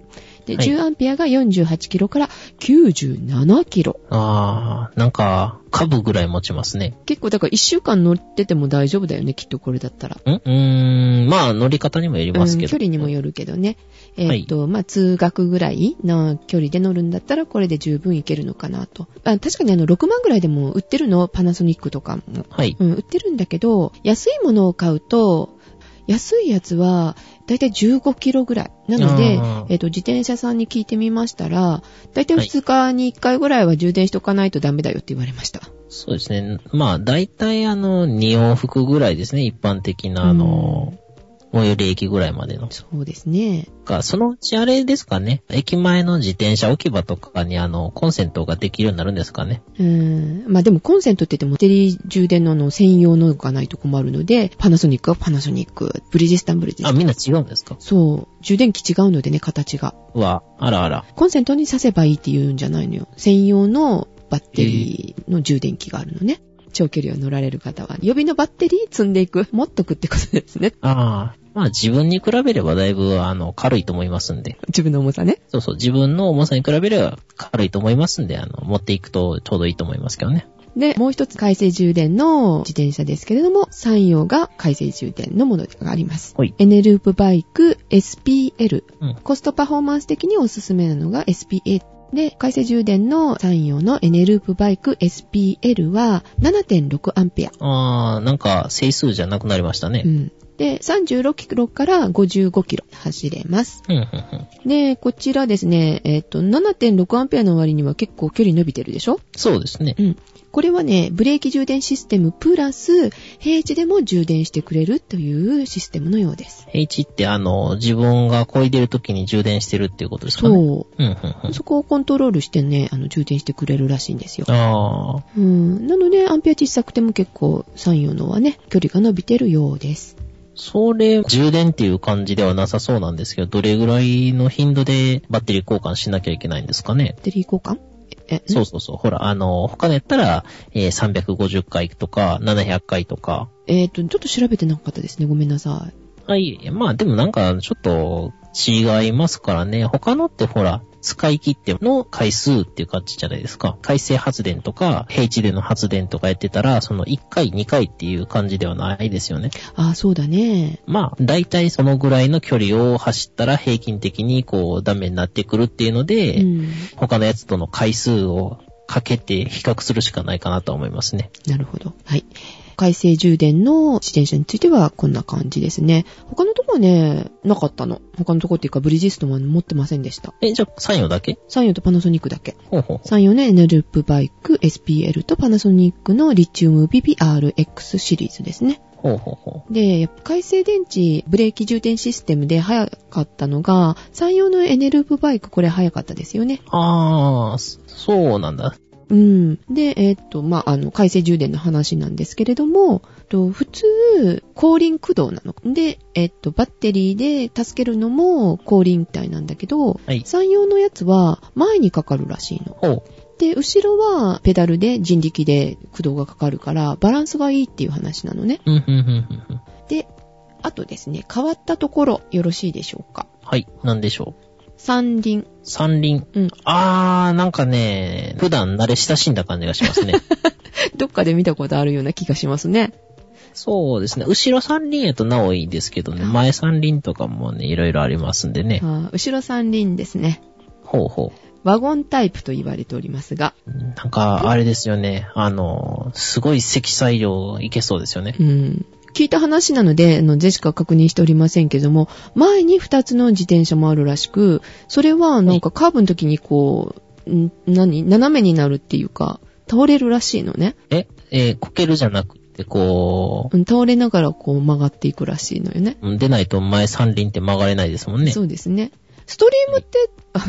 で、はい10アンペアが48キロから97キロ。あー、なんか、株ぐらい持ちますね。結構、だから1週間乗ってても大丈夫だよね、きっとこれだったら。んうーん、まあ、乗り方にもよりますけど。うん距離にもよるけどね。えーっと、まあ、通学ぐらいの距離で乗るんだったら、これで十分いけるのかなと。あ確かにあの、6万ぐらいでも売ってるの、パナソニックとかも。はい。うん、売ってるんだけど、安いものを買うと、安いやつは、だいたい15キロぐらい。なのでえっ、と、自転車さんに聞いてみましたら、だいたい2日に1回ぐらいは充電しとかないとダメだよって言われました。そうですね。まあ、大体あの、2往復ぐらいですね。一般的な、あの、最寄り駅ぐらいまでの。そうですね。か、そのうちあれですかね。駅前の自転車置き場とかにあの、コンセントができるようになるんですかね。うーん。まあでもコンセントって言っても、テリー充電のあの専用のがないと困るので、パナソニックはパナソニック、ブリヂスタンブリヂスタあ、ン。みんな違うんですか？そう。充電器違うのでね、形が。うわ、あらあら。コンセントに挿せばいいって言うんじゃないのよ。専用のバッテリーの充電器があるのね。長距離を乗られる方は、予備のバッテリー積んでいく。<laughs> 持っとくってことですね。ああ、まあ自分に比べればだいぶあの、軽いと思いますんで。自分の重さね。そうそう、自分の重さに比べれば軽いと思いますんで、あの、持っていくとちょうどいいと思いますけどね。で、もう一つ回生充電の自転車ですけれども、山陽が回生充電のものがあります。ほい。エネループバイク SPL。うん。コストパフォーマンス的におすすめなのが SPA。で、回生充電の山陽のエネループバイク SPL は7.6アンペア。ああ、なんか、整数じゃなくなりましたねう。ん。で、36キロから55キロ走れます。うん、うん、うん。で、こちらですね、えっ、と、7.6アンペアの割には結構距離伸びてるでしょ？そうですね。うん。これはね、ブレーキ充電システムプラス、平地でも充電してくれるというシステムのようです。H ってあの、自分が漕いでる時に充電してるっていうことですかね？そうん、うん、うんう。。そこをコントロールしてね、あの、充電してくれるらしいんですよ。ああ、うん。なので、アンペア小さくても結構、3用のはね、距離が伸びてるようです。それ、充電っていう感じではなさそうなんですけど、どれぐらいの頻度でバッテリー交換しなきゃいけないんですかね？バッテリー交換？え、そうそうそう。ほら、あの、他のやったら、えー350回とか、700回とか。えっ、と、ちょっと調べてなかったですね。ごめんなさい。はい。まあでもなんか、ちょっと違いますからね。他のってほら、使い切っての回数っていう感じじゃないですか。海水発電とか、平地での発電とかやってたら、その1回、2回っていう感じではないですよね。ああ、そうだね。まあ、大体そのぐらいの距離を走ったら平均的にこう、ダメになってくるっていうので、うん。他のやつとの回数をかけて比較するしかないかなと思いますね。なるほど。はい。海星充電の自転車についてはこんな感じですね。他のとこはね、なかったの。他のとこっていうかブリヂストンは持ってませんでした。え、じゃあ、3用だけ？サンヨとパナソニックだけ。ほうほうほう。サンヨのエネループバイク SPL とパナソニックのリチウム BBRX シリーズですね。ほうほうほで、やっぱ海星電池ブレーキ充電システムで早かったのが、山陽のエネループバイクこれ早かったですよね。う。あー、そそうなんだ。うん。で、えーっと、まあ、あの、海星充電の話なんですけれども、と普通、後輪駆動なの。で、えーっと、バッテリーで助けるのも後輪体なんだけど、はい。山陽のやつは前にかかるらしいの。で、後ろはペダルで人力で駆動がかかるから、バランスがいいっていう話なのね。で、あとですね、変わったところ、よろしいでしょうか。はい。なんでしょう。三輪。三輪。うん。あー、なんかね、普段慣れ親しんだ感じがしますね。<laughs> どっかで見たことあるような気がしますね。そうですね。後ろ三輪やとなおいいですけどね、前三輪とかもね、いろいろありますんでね。あー後ろ三輪ですね。ほうほワゴンタイプと言われておりますが。う。なんか、あれですよね。あの、すごい積載量いけそうですよね。うん。聞いた話なので、あの、ジェシカ確認しておりませんけども、前に2つの自転車もあるらしく、それはなんかカーブの時にこう、ん何斜めになるっていうか、倒れるらしいのね。え、えーこけるじゃなくて、こうん倒れながらこう曲がっていくらしいのよね。う、出ないと前三輪って曲がれないですもんね。そうですね。ストリームって、あ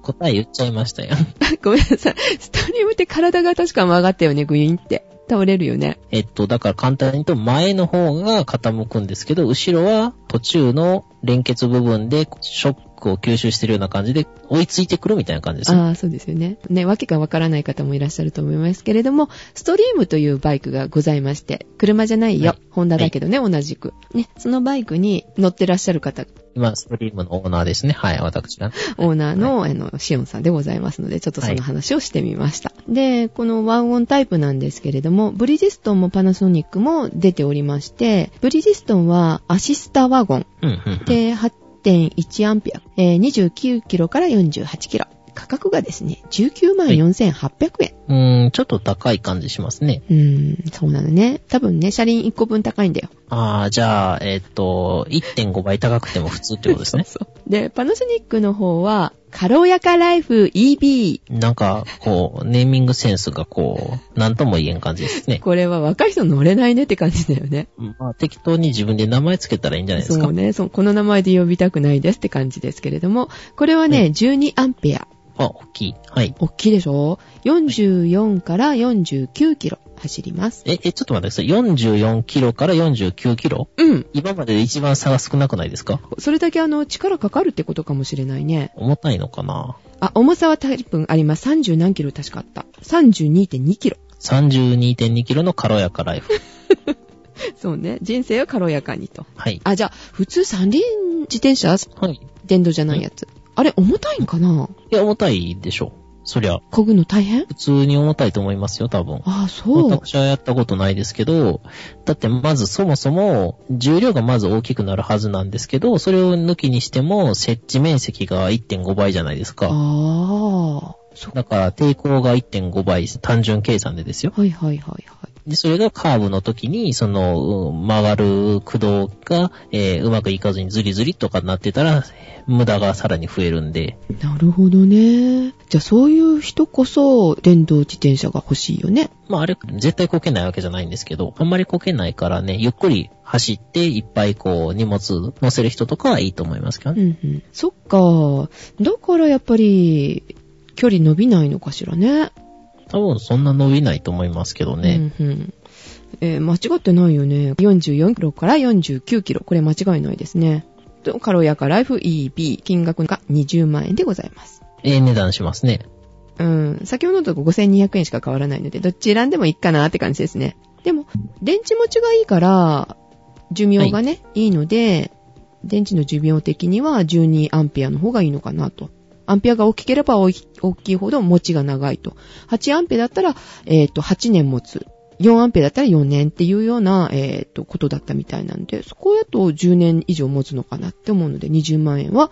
答え言っちゃいましたよ。<laughs> ごめんなさい。ストリームって体が確か曲がったよね、グイーンって。倒れるよね。えっと、だから簡単に言うと前の方が傾くんですけど、後ろは途中の連結部分でショックを吸収してるような感じで追いついてくるみたいな感じですね。ああ、そうですよね。ね、わけがわからない方もいらっしゃると思いますけれども、ストリームというバイクがございまして、車じゃないよ。はいホンダだけどね、同じく。ね、そのバイクに乗ってらっしゃる方、今、ストリームのオーナーですね。はい、私が。<laughs> オーナーの、あの、シオンさんでございますので、ちょっとその話をしてみました。で、このワゴンタイプなんですけれども、ブリヂストンもパナソニックも出ておりまして、ブリヂストンはアシスタワゴンうん、うんうん。で8.1アンペア、えー29キロから48キロ。価格がですね、19万4800円。うーん、ちょっと高い感じしますね。うーん、そうなのね。多分ね、車輪1個分高いんだよ。あー、じゃあ、えっと、1.5倍高くても普通ってことですね。<laughs> そう。で、パナソニックの方は、軽やかライフ EB。なんか、こう、ネーミングセンスがこう、なんとも言えん感じですね。これは若い人乗れないねって感じだよね。まあ、適当に自分で名前つけたらいいんじゃないですか。そうねそう。この名前で呼びたくないですって感じですけれども、これはね、う12アンペア。あ、大きい。はい。大きいでしょ ?44 から49キロ走ります。え、え、ちょっと待ってください。44キロから49キロ？うん。今までで一番差が少なくないですか？それだけあの、力かかるってことかもしれないね。重たいのかな？あ、重さは多分あります。30何キロ確かあった。32.2キロ。32.2キロの軽やかライフ。<laughs> そうね。人生を軽やかにと。はい。あ、じゃあ、普通三輪自転車？はい。電動じゃないやつ。あれ、重たいんかな？いや、重たいでしょ。そりゃ、漕ぐの大変？普通に重たいと思いますよ、多分。ああ、そう。私はやったことないですけど、だってまずそもそも重量がまず大きくなるはずなんですけど、それを抜きにしても設置面積が1.5倍じゃないですか。ああ。そだから抵抗が1.5倍、単純計算でですよ。はいはいはいはい。で、それがカーブの時に、その、うん曲がる駆動が、えーうまくいかずにズリズリとかなってたら、無駄がさらに増えるんで、なるほどね。じゃあそういう人こそ電動自転車が欲しいよね。まああれ、絶対こけないわけじゃないんですけど、あんまりこけないからね、ゆっくり走っていっぱいこう荷物乗せる人とかはいいと思いますけどね。うんうん。そっか。だからやっぱり、距離伸びないのかしらね。多分そんな伸びないと思いますけどね。うんうん。えー間違ってないよね。44キロから49キロ。これ間違いないですね。と軽やかライフ EB。金額が20万円でございます。ええ値段しますね。うん。先ほどのと5200円しか変わらないので、どっち選んでもいいかなって感じですね。でも、電池持ちがいいから、寿命がね、い、いので、電池の寿命的には12アンペアの方がいいのかなと。アンペアが大きければ大きいほど持ちが長いと。8アンペアだったら、えっ、と、8年持つ。4アンペアだったら4年っていうような、えっ、と、ことだったみたいなんで、そこだと10年以上持つのかなって思うので、20万円は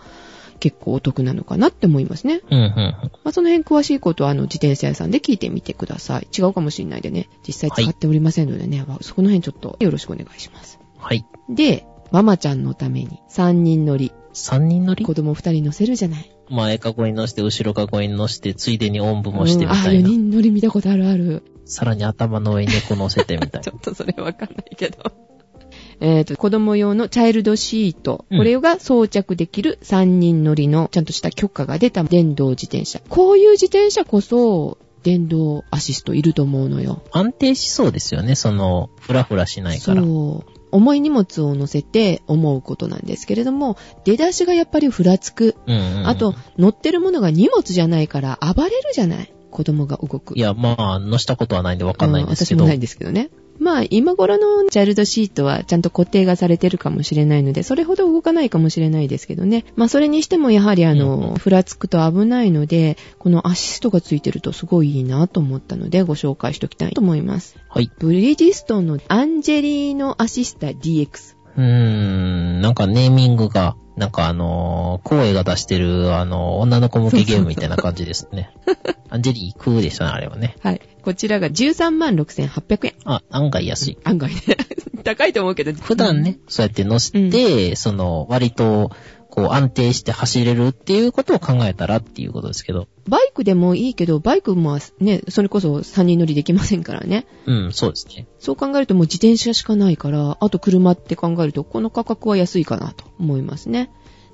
結構お得なのかなって思いますね。うん、うん。まあ、その辺詳しいことは、あの、自転車屋さんで聞いてみてください。違うかもしれないでね、実際使っておりませんのでね、まあそこの辺ちょっとよろしくお願いします。はい。で、ママちゃんのために3人乗り、3人乗り？子供2人乗せるじゃない。前かごに乗して、後ろかごに乗して、ついでにおんぶもしてみうんあ、4たいな。人乗り見たことあるある。さらに頭の上に猫乗せてみたい <laughs> ちょっとそれわかんないけど。<laughs> えっと、子供用のチャイルドシート。うんこれが装着できる3人乗りのちゃんとした許可が出た電動自転車。こういう自転車こそ、電動アシストいると思うのよ。安定しそうですよね、その、ふらふらしないから。そう。重い荷物を乗せて思うことなんですけれども、出だしがやっぱりふらつく。うんうんうんあと、、乗ってるものが荷物じゃないから暴れるじゃない？子供が動く。いや、まあ、乗したことはないんでわかんないんですけど。うん私もないんですけどね。まあ、今頃のチャイルドシートはちゃんと固定がされてるかもしれないので、それほど動かないかもしれないですけどね。まあ、それにしてもやはりあの、ふらつくと危ないので、このアシストがついてるとすごいいいなと思ったので、ご紹介しておきたいと思います。はい。ブリヂストンのアンジェリーノアシスタ DX。うーん、なんかネーミングが、なんかあのー、声が出してる、あのー、女の子向けゲームみたいな感じですね。<laughs> アンジェリークーでしたね、あれはね。はい。こちらが13万6800円。あ、案外安い。案外ね。<laughs> 高いと思うけど。普段ね、そうやって乗せて、その、割と、こう、安定して走れるっていうことを考えたらっていうことですけど。バイクでもいいけど、バイクもね、それこそ3人乗りできませんからね。うん、そうですね。そう考えるともう自転車しかないから、あと車って考えると、この価格は安いかなと思いますね。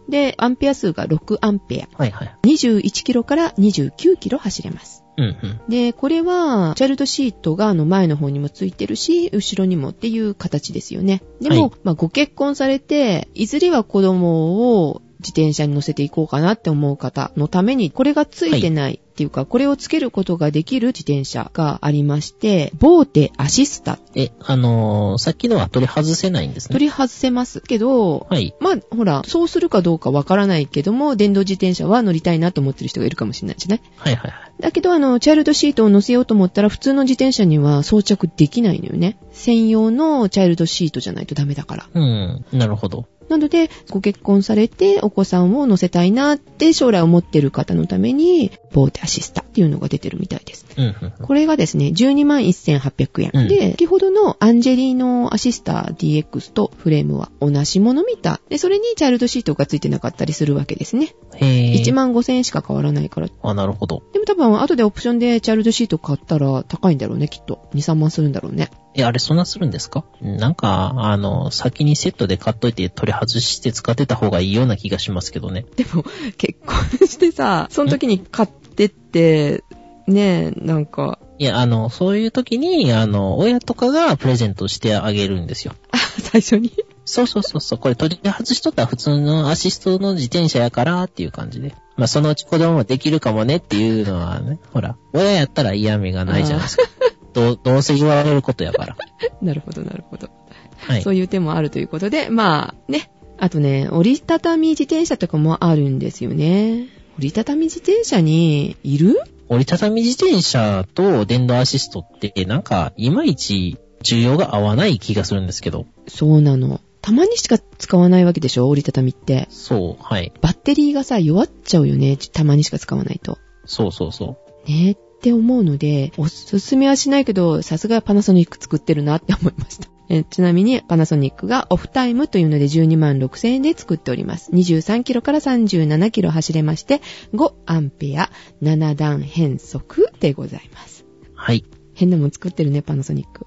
で、アンペア数が6アンペア。はいはい。21キロから29キロ走れます。うんうん。で、これは、チャイルドシートがあの前の方にもついてるし、後ろにもっていう形ですよね。でも、はいまあご結婚されて、いずれは子供を自転車に乗せていこうかなって思う方のために、これがついてないっていうか、これをつけることができる自転車がありまして、ボーテアシスタ。え、あのー、さっきのは取り外せないんですね。取り外せますけど、はい。まあ、ほら、そうするかどうかわからないけども、電動自転車は乗りたいなと思ってる人がいるかもしれないじゃない？はいはいはい。だけど、あの、チャイルドシートを乗せようと思ったら、普通の自転車には装着できないのよね。専用のチャイルドシートじゃないとダメだから。うん、なるほど。なので、ご結婚されて、お子さんを乗せたいなって将来思ってる方のために、ボーテアシスタっていうのが出てるみたいです。うん、うん。これがですね、12万1800円。うんで、先ほどのアンジェリーノアシスタ DX とフレームは同じものみたい。で、それにチャイルドシートがついてなかったりするわけですね。へぇー。1万5000円しか変わらないから。あ、なるほど。でも多分後でオプションでチャイルドシート買ったら高いんだろうね、きっと。2、3万するんだろうね。え、あれそんなするんですか？なんか、あの、先にセットで買っといて取り外して使ってた方がいいような気がしますけどね。でも、結婚してさ、その時に買ってって、ねえ、なんか、いや、あの、そういう時に、あの、親とかがプレゼントしてあげるんですよ。あ、最初に？そうそうそうそう、これ取り外しとったら普通のアシストの自転車やからっていう感じで。まあ、そのうち子供もできるかもねっていうのはね、ほら、親やったら嫌味がないじゃないですか。<laughs> どう、どうせ言われることやから。<laughs> なるほど、なるほど。はいそ。ういう手もあるということで、まあ、ね。あとね、折りたたみ自転車とかもあるんですよね。折りたたみ自転車に、いる？折りたたみ自転車と電動アシストって、なんか、いまいち需要が合わない気がするんですけど。そうなの。たまにしか使わないわけでしょ？折りたたみって。そう、はい。バッテリーがさ、弱っちゃうよね。たまにしか使わないと。そうそうそう。ねって思うので、おすすめはしないけど、さすがパナソニック作ってるなって思いました。えちなみに、パナソニックがオフタイムというので12万6000円で作っております。23キロから37キロ走れまして、5アンペア、7段変速でございます。はい。変なもん作ってるね、パナソニック。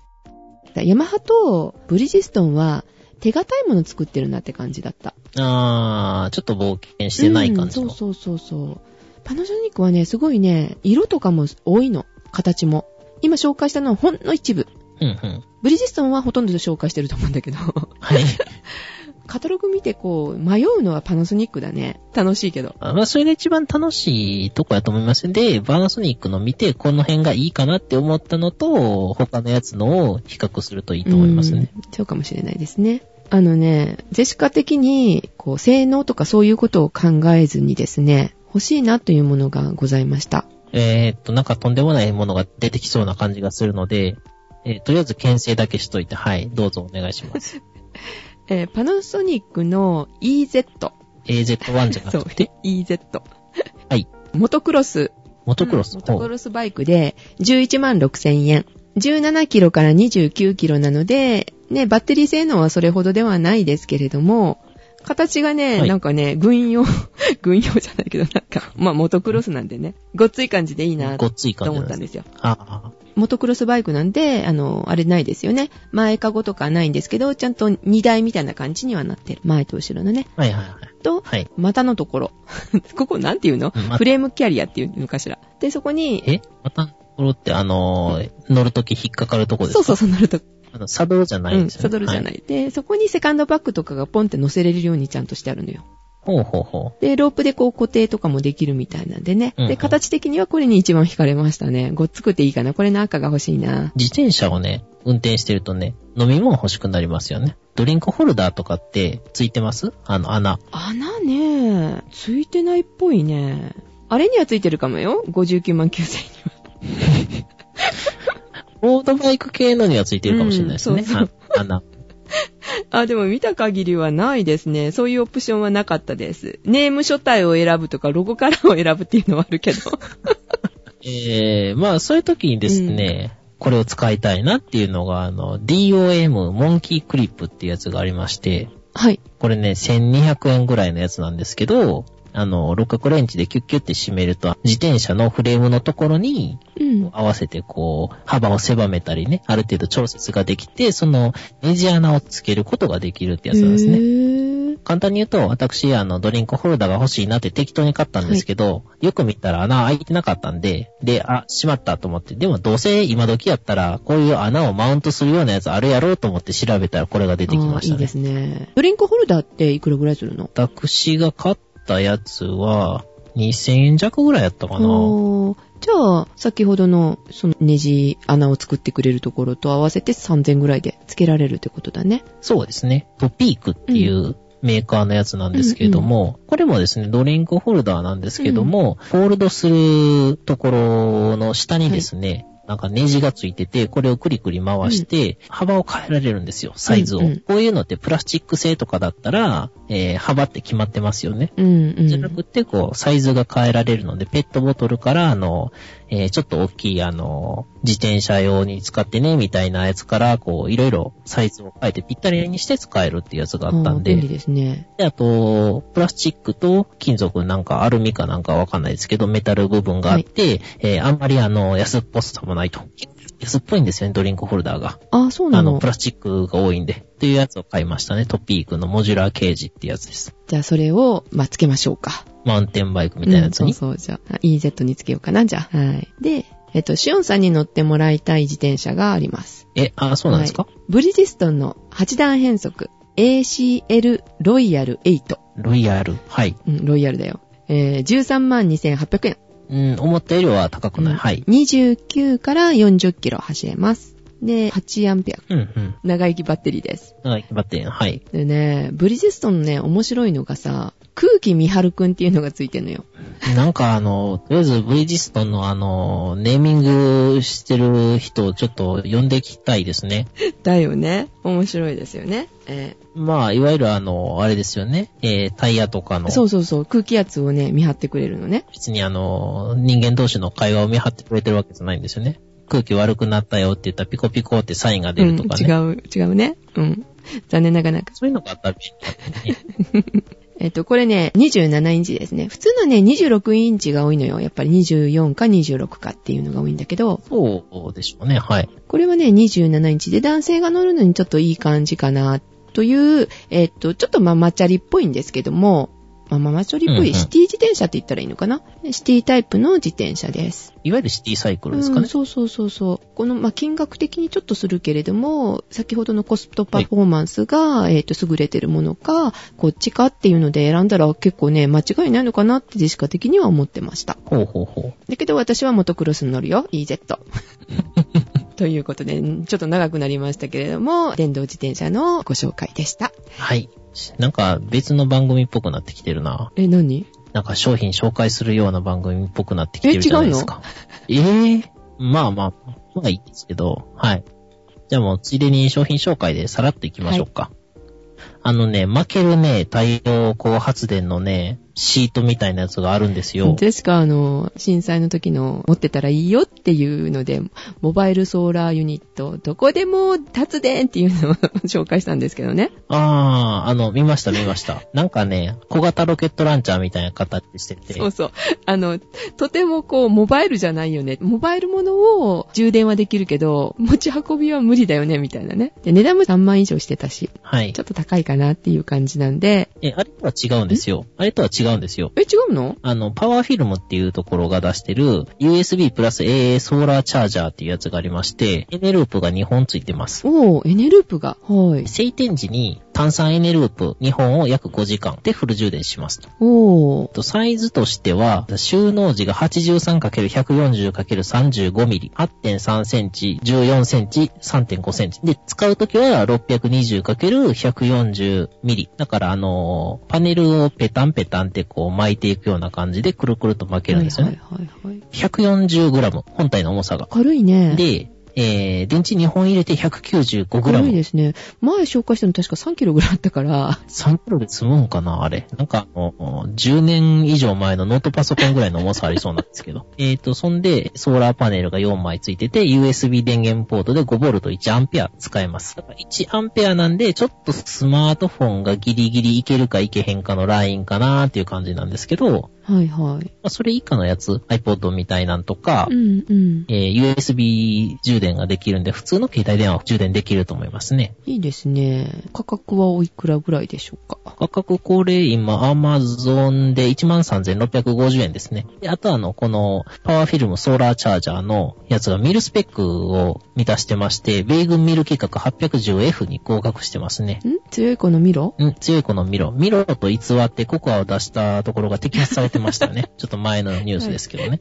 ヤマハとブリヂストンは手堅いもの作ってるなって感じだった。あー、ちょっと冒険してない感じの。うんそうそうそうそう。パナソニックはね、すごいね、色とかも多いの。形も。今紹介したのはほんの一部。うんうん。ブリヂストンはほとんど紹介してると思うんだけど。はい。<laughs> カタログ見てこう、迷うのはパナソニックだね。楽しいけど。まあ、それが一番楽しいとこやと思いますんで、パナソニックの見て、この辺がいいかなって思ったのと、他のやつのを比較するといいと思いますね。うんそうかもしれないですね。あのね、ジェシカ的に、こう、性能とかそういうことを考えずにですね、欲しいなというものがございました。えーっと、なんかとんでもないものが出てきそうな感じがするので、えーとりあえず牽制だけしといて、はい、どうぞお願いします。<laughs> えーパナソニックの EZ。AZ1 じゃなそうくて、、EZ。<laughs> はい。モトクロス。モトクロス？うんモトクロスバイクで11万6千円。17キロから29キロなので、ね、バッテリー性能はそれほどではないですけれども、形がね、はいなんかね、軍用、<laughs> 軍用じゃないけど、なんか、まあ、モトクロスなんでね、ごっつい感じでいいなとごっつい感じ思なんで。ったんですすよ。ああ、モトクロスバイクなんで、あの、あれないですよね。前かごとかないんですけど、ちゃんと荷台みたいな感じにはなってる。前と後ろのね。はいはいはい。と、はい。股のところ。<laughs> ここなんていうの？うんまフレームキャリアっていうのかしら。で、そこに、え？また、これってあのー乗るとき引っかかるとこですか？そうそうそう乗ると、あの、サドルじゃないうんん、ですよね。。サドルじゃないい。で、そこにセカンドバッグとかがポンって乗せれるようにちゃんとしてあるのよ。ほうほうほで、ロープでこう固定とかもできるみたいなんでね。うんうんで、形的にはこれに一番惹かれましたね。ごっつくていいかな。これの赤が欲しいな。う。自転車をね、運転してるとね、飲み物欲しくなりますよね。ドリンクホルダーとかってついてます？あの穴。穴ね、ついてないっぽいね。あれにはついてるかもよ。59万9000には。ロードバイク系のにはついてるかもしれないですね。うんそうあ穴。<laughs> あ、でも見た限りはないですね。そういうオプションはなかったです。ネーム書体を選ぶとか、ロゴカラーを選ぶっていうのはあるけど。<laughs> えー、まあそういう時にですね、これを使いたいなっていうのが、あの、DOM モンキークリップっていうやつがありまして、はい。これね、1200円ぐらいのやつなんですけど、あの、六角レンチでキュッキュッって締めると、自転車のフレームのところにうん。合わせてこう、幅を狭めたりね、ある程度調節ができて、そのネジ穴をつけることができるってやつなんですね。簡単に言うと、私、あの、ドリンクホルダーが欲しいなって適当に買ったんですけど、よく見たら穴開いてなかったんで、で、あ、しまったと思って、でもどうせ今時やったら、こういう穴をマウントするようなやつあるやろうと思って調べたらこれが出てきましたね。いいですね。ドリンクホルダーっていくらぐらいするの？私が買ったやつは、2000円弱ぐらいやったかな。じゃあ、先ほどの、そのネジ穴を作ってくれるところと合わせて3000ぐらいで付けられるってことだね。そうですね。トピークっていうメーカーのやつなんですけれども、これもですね、ドリンクホルダーなんですけども、フォールドするところの下にですね、なんかネジがついてて、これをクリクリ回して、幅を変えられるんですよ、サイズを。うんうんこういうのってプラスチック製とかだったら、えー幅って決まってますよね。うんうん。じゃなくて、こう、サイズが変えられるので、ペットボトルから、あの、えーちょっと大きい、あの、自転車用に使ってね、みたいなやつから、こう、いろいろサイズを変えてぴったりにして使えるっていうやつがあったんで、便利ですね。で、あと、プラスチックと金属なんかアルミかなんかわかんないですけど、メタル部分があって、えーあんまりあの、安っぽさもないと。安っぽいんですよね、ドリンクホルダーが。あー、そうなあの、のプ。ラスチックが多いんで。っていうやつを買いましたね。トピークのモジュラーケージってやつです。じゃあ、それを、まあ、つけましょうか。マウンテンバイクみたいなやつに。うんそうそう、じゃあ、EZ につけようかな、じゃあ。はい。で、えっと、シオンさんに乗ってもらいたい自転車があります。え、あ、そうなんですか、はいブリヂストンの8段変速 ACL ロイヤル8。ロイヤル。はい。うん、ロイヤルだよ。えー、13万2800円。うん、思ったよりは高くない。うんはい。29から40キロ走れます。で、8アンペア。うん、うん。長生きバッテリーです。長生きバッテリー、はい。でね、ブリヂストンのね、面白いのがさ、空気見張るくんっていうのがついてんのよ。なんかあの、とりあえずブリヂストンのあの、ネーミングしてる人をちょっと呼んできたいですね。<laughs> だよね。面白いですよね。えまあ、いわゆるあの、あれですよね。えー、タイヤとかの、ーそうそうそう、空気圧をね、見張ってくれるのね。別にあの、人間同士の会話を見張ってくれてるわけじゃないんですよね。空気悪くなったよって言ったらピコピコってサインが出るとかね。うん、違う、違うね。うん。残念ながらなんか。そういうのがあったら便利だね。<laughs> えっと、これね、27インチですね。普通のね、26インチが多いのよ。やっぱり24か26かっていうのが多いんだけど、そうでしょうね。はい。これはね、27インチで男性が乗るのにちょっといい感じかな、という、えっと、ちょっとママチャリっぽいんですけども、まあ、ママチョリ V、うんうんシティ自転車って言ったらいいのかなシティタイプの自転車です。いわゆるシティサイクルですかね。うん、そうそうそうそう。この、まあ、金額的にちょっとするけれども、先ほどのコストパフォーマンスが、えっ、と、優れてるものか、こっちかっていうので選んだら結構ね、間違いないのかなってジェシカ的には思ってました。ほうほうほう。だけど私はモトクロスに乗るよ、EZ。ということで、ちょっと長くなりましたけれども、電動自転車のご紹介でした。はい。なんか別の番組っぽくなってきてるな。え、何？なんか商品紹介するような番組っぽくなってきてるじゃないですか。ええまあまあ、まあいいですけど、はい。じゃあもうついでに商品紹介でさらっといきましょうか。あのね、負けるね、太陽光発電のね、シートみたいなやつがあるんですよ。ジェシカ、あの、震災の時の持ってたらいいよっていうので、モバイルソーラーユニット、どこでも発電っていうのを紹介したんですけどね。<laughs> あー、あの、見ました見ました。なんかね、小型ロケットランチャーみたいな形してて。そうそう。あの、とてもこう、モバイルじゃないよね。モバイルものを充電はできるけど、持ち運びは無理だよね、みたいなね。で、値段も3万以上してたし、はいちょ。っと高いかなっていう感じなんで、え、あれとは違うんですよ。あれとは違うんですよ。え、違うの？あの、パワーフィルムっていうところが出してる USB プラス AA ソーラーチャージャーっていうやつがありまして、エネループが2本ついてます。おー、エネループが。はい。晴天時に炭酸エネループ2本を約5時間でフル充電しますと。おー。とサイズとしては、収納時が 83×140×35 ミリ、8.3センチ、14センチ、3.5センチ。で、使うときは 620×140 ミリ。だから、あのーパネルをペタンペタンってこう巻いていくような感じでくるくると巻けるんですよね。はいはいはい、はい。140g、本体の重さが。軽いね。で、えー、電池2本入れて 195g。軽いですね。前紹介したの確か3キロぐらいあったから、3キロで済むんかなあれ。なんか、あの、10年以上前のノートパソコンぐらいの重さありそうなんですけど。<laughs> えっと、そんで、ソーラーパネルが4枚ついてて、USB 電源ポートで 5V1A 使えます。だから 1A なんで、ちょっとスマートフォンがギリギリいけるかいけへんかのラインかなっていう感じなんですけど、はいはい。まあ、それ以下のやつ、iPod みたいなんとか、うんうん。えー USB 充電ができるんで、普通の携帯電話は充電できると思いますね。いいですね。価格はおいくらぐらいでしょうか？価格これ今 Amazon で13,650円ですね。で、あとあの、このパワーフィルムソーラーチャージャーのやつがミルスペックを満たしてまして、米軍ミル規格 810F に合格してますね。ん？強い子のミロ？ん強い子のミロ。ミロと偽ってココアを出したところが摘発されてましたよね。<laughs> ちょっと前のニュースですけどね。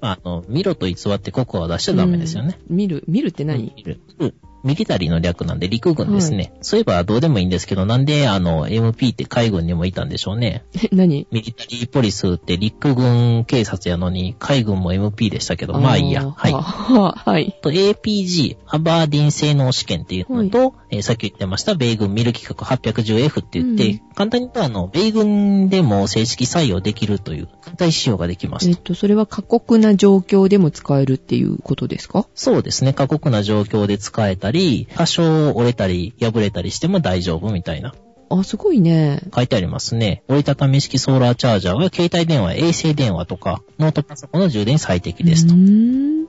まあ、あの、ミロと偽ってココアを出しちゃダメですよね。うん見る、見るって何、ミルうんミリタリーの略なんで陸軍ですね。そういえばどうでもいいんですけど、なんであの MP って海軍にもいたんでしょうね。え <laughs> 何？ミリタリーポリスって陸軍警察やのに海軍も MP でしたけど、まあいいや。はい。ははい。と APG、アバーディン性能試験っていうのと、えーさっき言ってました、米軍ミル規格 810F って言って、うん簡単に言うとあの、米軍でも正式採用できるという、簡単使用ができますえっ。と、それは過酷な状況でも使えるっていうことですか？そうですね。過酷な状況で使えたり、多少折れたり破れたりしても大丈夫みたいな。あ、すごいね。書いてありますね。折りたたみ式ソーラーチャージャーは携帯電話、衛星電話とか、ノートパソコンの充電に最適ですと。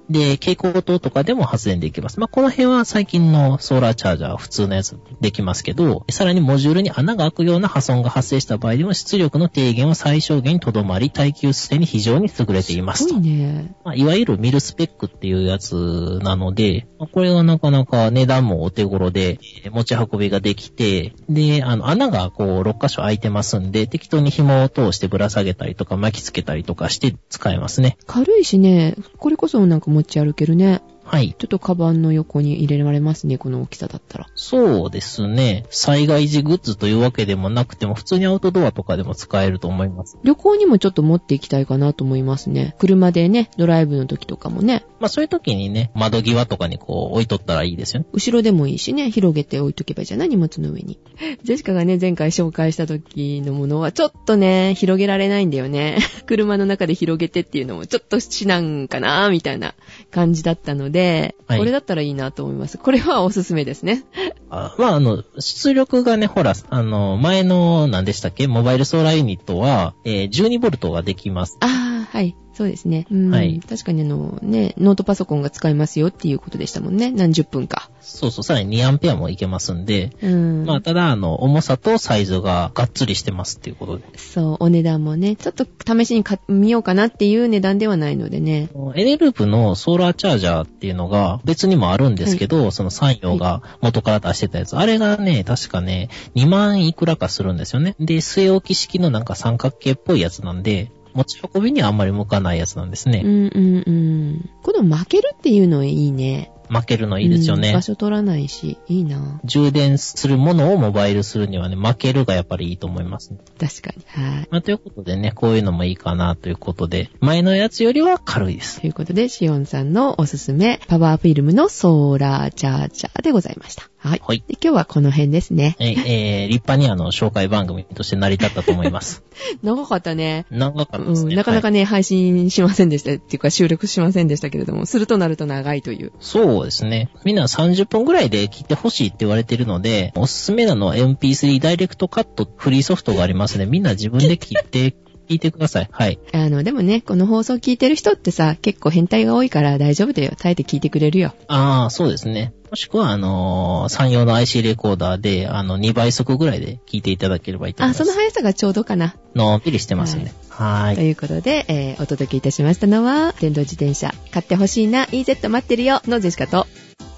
で、蛍光灯とかでも発電できます。まあ、この辺は最近のソーラーチャージャーは普通のやつできますけど、さらにモジュールに穴が開くような破損が発生した場合でも出力の低減を最小限にとどまり、耐久性に非常に優れていますとすごい。ね。まあ、いわゆるミルスペックっていうやつなので、まあこれはなかなか値段もお手頃で、えー持ち運びができて、で、あの、穴がこう、6箇所開いてますんで、適当に紐を通してぶら下げたりとか巻きつけたりとかして使えますね。軽いしね、これこそなんか持ち歩けるね。はい。ちょっとカバンの横に入れられますね、この大きさだったら。そうですね。災害時グッズというわけでもなくても、普通にアウトドアとかでも使えると思います。旅行にもちょっと持っていきたいかなと思いますね。車でね、ドライブの時とかもね、まあ、そういう時にね、窓際とかにこう、置いとったらいいですよね。後ろでもいいしね、広げて置いとけばいいじゃない？荷物の上に。<laughs> ジェシカがね、前回紹介した時のものは、ちょっとね、広げられないんだよね。<laughs> 車の中で広げてっていうのも、ちょっとしなんかなみたいな感じだったので、はいこれだったらいいなと思います。これはおすすめですね。あまあ、あの、出力がね、ほら、あの、前の、何でしたっけ？モバイルソーラーユニットは、えー、12ボルトができます。あー、ははい。そうですね。うん。はい確かにあの、ね、ノートパソコンが使えますよっていうことでしたもんね。何十分か。そうそう、さらに2アンペアもいけますんで、うん。まあ、ただ、あの、重さとサイズががっつりしてますっていうことで。そう、お値段もね、ちょっと試しに買見ようかなっていう値段ではないのでね。エレループのソーラーチャージャーっていうのが別にもあるんですけど、その産業が元から出してたやつ。あれがね、確かね、2万いくらかするんですよね。で、据え置き式のなんか三角形っぽいやつなんで、持ち運びにはあんまり向かないやつなんですね。うんうんうん。この負けるっていうのいいね。負けるのいいですよねうん場。所取らないし、いいな。充電するものをモバイルするにはね、負けるがやっぱりいいと思いますね。確かに。はい。まあ、ということでね、こういうのもいいかなということで、前のやつよりは軽いです。ということで、シオンさんのおすすめ、パワーフィルムのソーラーチャージャーでございました。はい。はい。で今日はこの辺ですね。えーえー立派にあの、紹介番組として成り立ったと思います。<laughs> 長かったね。長かったですね。うん、なかなかね、ね、配信しませんでした。っていうか収録しませんでしたけれども、するとなると長いという。そうですね。みんな30分ぐらいで切ってほしいって言われてるので、おすすめなのは MP3 ダイレクトカットフリーソフトがありますね。みんな自分で切って聞いてください。はい。あの、でもね、この放送聞いてる人ってさ、結構変態が多いから大丈夫だよ。耐えて聞いてくれるよ。ああ、そうですね。もしくは、あのー、産用の IC レコーダーで、あの、2倍速ぐらいで聞いていただければいいと思あ、います。その速さがちょうどかな。のんびりしてますね。はーい。ということで、えーお届けいたしましたのは、電動自転車、買ってほしいな、EZ 待ってるよ、のジェシカと。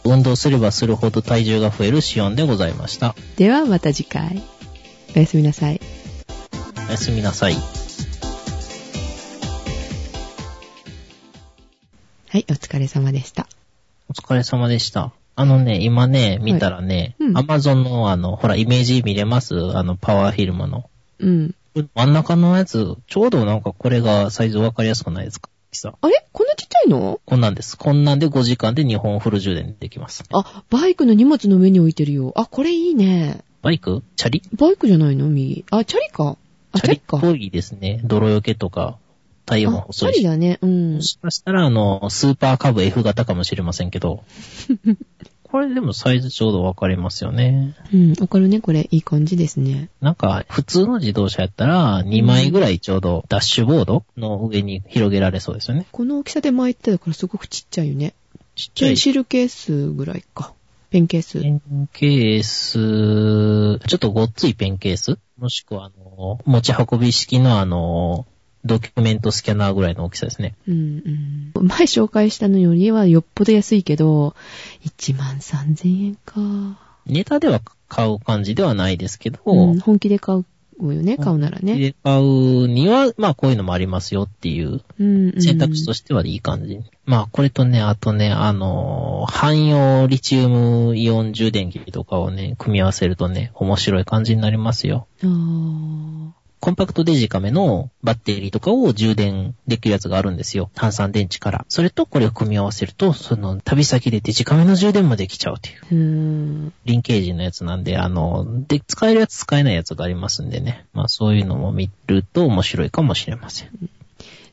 運動すればするほど体重が増えるシオンでございました。ではまた次回。おやすみなさい。おやすみなさい。はい、お疲れ様でした。お疲れ様でした。あのね、今ね、見たらね、アマゾンのあの、ほら、イメージ見れます？あの、パワーフィルムの。うん。真ん中のやつ、ちょうどなんかこれがサイズわかりやすくないですか？さあれ？こんなちっちゃいの？こんなんです。こんなんで5時間で2本フル充電できます。あ、バイクの荷物の上に置いてるよ。あ、これいいね。バイク？チャリ？バイクじゃないの？右？あ、チャリか。あ、チャリか。っぽいですね。泥よけとか、タイヤもあ、チャ細いし。リだね。うんも。しかしたら、あの、スーパーカブ F 型かもしれませんけど。<laughs> これでもサイズちょうどわかりますよね。うん、わかるね。これ、いい感じですね。なんか、普通の自動車やったら、2枚ぐらいちょうどダッシュボードの上に広げられそうですよね。この大きさで巻いてたからすごくちっちゃいよね。ちっちゃい。ペンシルケースぐらいか。ペンケース。ペンケース、ちょっとごっついペンケース？もしくは、あの、持ち運び式のあの、ドキュメントスキャナーぐらいの大きさですね。うんうん。前紹介したのよりはよっぽど安いけど、1万3000円か。ネタでは買う感じではないですけど、うん、本気で買うよね、買うならね。で買うには、まあこういうのもありますよっていう。選択肢としてはいい感じ。まあこれとね、あとね、あの、汎用リチウムイオン充電器とかをね、組み合わせるとね、面白い感じになりますよ。あーコンパクトデジカメのバッテリーとかを充電できるやつがあるんですよ。炭酸電池から。それとこれを組み合わせると、その旅先でデジカメの充電もできちゃうという。うーん。リンケージのやつなんで、あの、で、使えるやつ使えないやつがありますんでね。まあそういうのも見ると面白いかもしれません。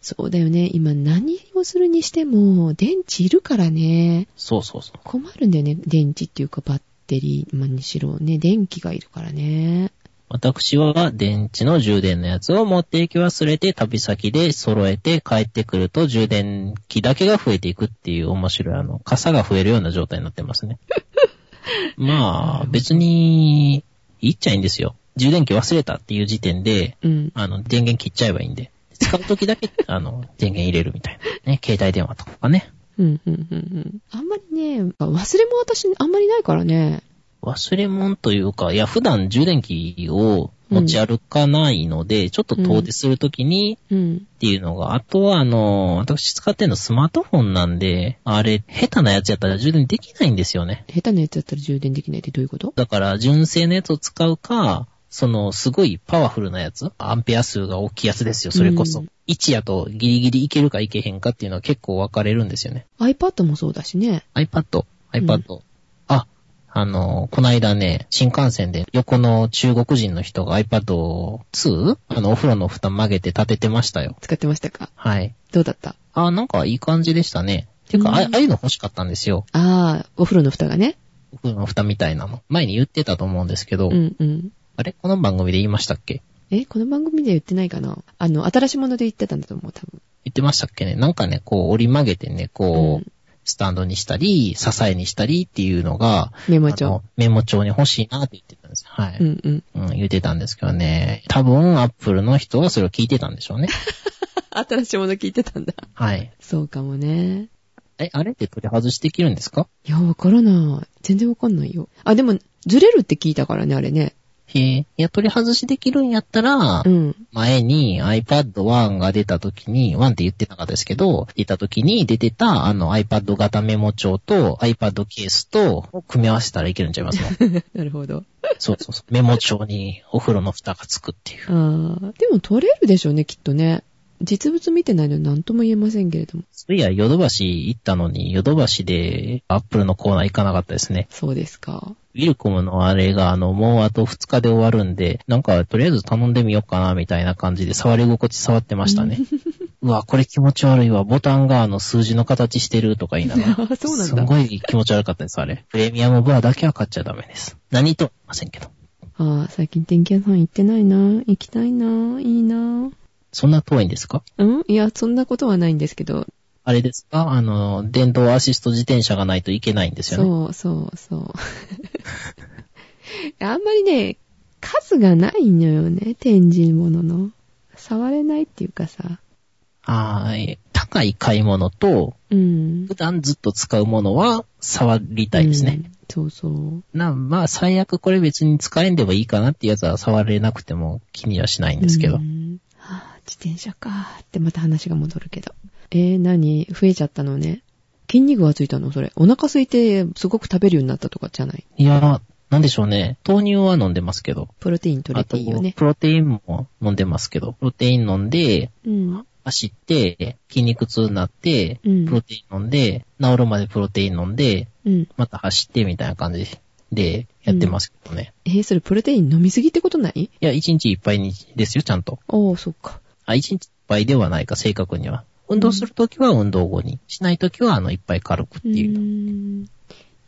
そうだよね。今何をするにしても、電池いるからね。そうそうそう。困るんだよね。電池っていうかバッテリー、まあ、にしろね、電気がいるからね。私は電池の充電のやつを持って行き忘れて旅先で揃えて帰ってくると充電器だけが増えていくっていう面白いあの、傘が増えるような状態になってますね。<laughs> まあ、別に、いいっちゃいいんですよ。充電器忘れたっていう時点で、うん。あの、電源切っちゃえばいいんで。使う時だけ、<laughs> あの、電源入れるみたいな。ね、携帯電話とかね。うん、うん、うん、うん。あんまりね、忘れ物私あんまりないからね。忘れ物というか、いや、普段充電器を持ち歩かないので、ちょっと遠出するときにうん。っていうのが、あとは、あの、私使ってるのスマートフォンなんで、あれ、下手なやつやったら充電できないんですよね。下手なやつだったら充電できないってどういうこと？だから、純正のやつを使うか、その、すごいパワフルなやつ、アンペア数が大きいやつですよ、それこそ。うん1やとギリギリいけるかいけへんかっていうのは結構分かれるんですよね。?iPad もそうだしね。iPad、iPad。あ、あの、この間ね、新幹線で横の中国人の人が iPad2? あの、お風呂の蓋曲げて立ててましたよ。使ってましたか？はい。どうだった？あ、なんかいい感じでしたね。ていうか、うんあああいうの欲しかったんですよ。ああ、お風呂の蓋がね。お風呂の蓋みたいなの。前に言ってたと思うんですけど、うん、うん。あれ？この番組で言いましたっけ？え、この番組で言ってないかな？あの、新しいもので言ってたんだと思う、多分。言ってましたっけねなんかね、こう折り曲げてね、こう、うんスタンドにしたり、支えにしたりっていうのが、メモ帳。メモ帳に欲しいなって言ってたんですよ。はい。うんうん。うん、言ってたんですけどね。多分、アップルの人はそれを聞いてたんでしょうね。<laughs> 新しいもの聞いてたんだ。はい。そうかもね。え、あれって取り外しできるんですか？いや、わからない。全然わかんないよ。あ、でも、ずれるって聞いたからね、あれね。へえ。いや、取り外しできるんやったら、うん。前に iPad 1が出た時に、1って言ってなかったですけど、出た時に出てたあの iPad 型メモ帳と iPad ケースと組み合わせたらいけるんちゃいますの？<laughs> なるほど。そうそうそう。メモ帳にお風呂の蓋がつくっていう。あーでも取れるでしょうね、きっとね。実物見てないので何とも言えませんけれども。そういや、ヨドバシ行ったのに、ヨドバシでアップルのコーナー行かなかったですね。そうですか。ウィルコムのあれが、あの、もうあと2日で終わるんで、なんか、とりあえず頼んでみようかな、みたいな感じで、触り心地触ってましたね。<laughs> うわ、これ気持ち悪いわ。ボタンがあの、数字の形してるとか言いながら。あ <laughs> そうなんだすんごい気持ち悪かったです、あれ。プレミアムバーだけは買っちゃダメです。何とませんけど。ああ、最近電気屋さん行ってないな。行きたいな。いいな。そんな遠いんですか？うん？いや、そんなことはないんですけど。あれですか？あの、電動アシスト自転車がないといけないんですよね。そうそうそう。<laughs> あんまりね、数がないのよね、展示物の。触れないっていうかさ。はーい。高い買い物と、うん。普段ずっと使うものは触りたいですね。うんそうそう。な、まあ、最悪これ別に使えんでもいいかなってやつは触れなくても気にはしないんですけど。うんはあ、自転車かーってまた話が戻るけど。えー、何？増えちゃったのね。筋肉がついたの？それ。お腹空いてすごく食べるようになったとかじゃない？いや、なんでしょうね。豆乳は飲んでますけど。プロテイン取れていいよね。プロテインも飲んでますけど。プロテイン飲んで、うん。走って、筋肉痛になって、うんプロテイン飲んで、治るまでプロテイン飲んで、うん。また走ってみたいな感じでやってますけどね。えー、それプロテイン飲みすぎってことない？いや、一日いっぱいにですよ、ちゃんと。おー、そっか。あ、一日いっぱいではないか、正確には。運動するときは運動後に。しないときは、あの、いっぱい軽くってうーいう。ん。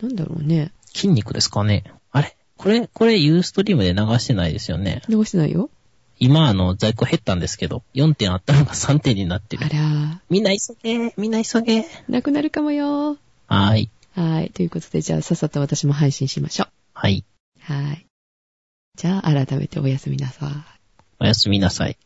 なんだろうね。筋肉ですかね。あれ？これ、これユーストリームで流してないですよね。流してないよ。今、あの、在庫減ったんですけど、4点あったのが3点になってるあ。らみんな急げみんな急げー、なくなるかもよはーい。ー。はい。ということで、じゃあさっさと私も配信しましょはい。う。はい。じゃあ、改めておやすみなさい。おやすみなさい。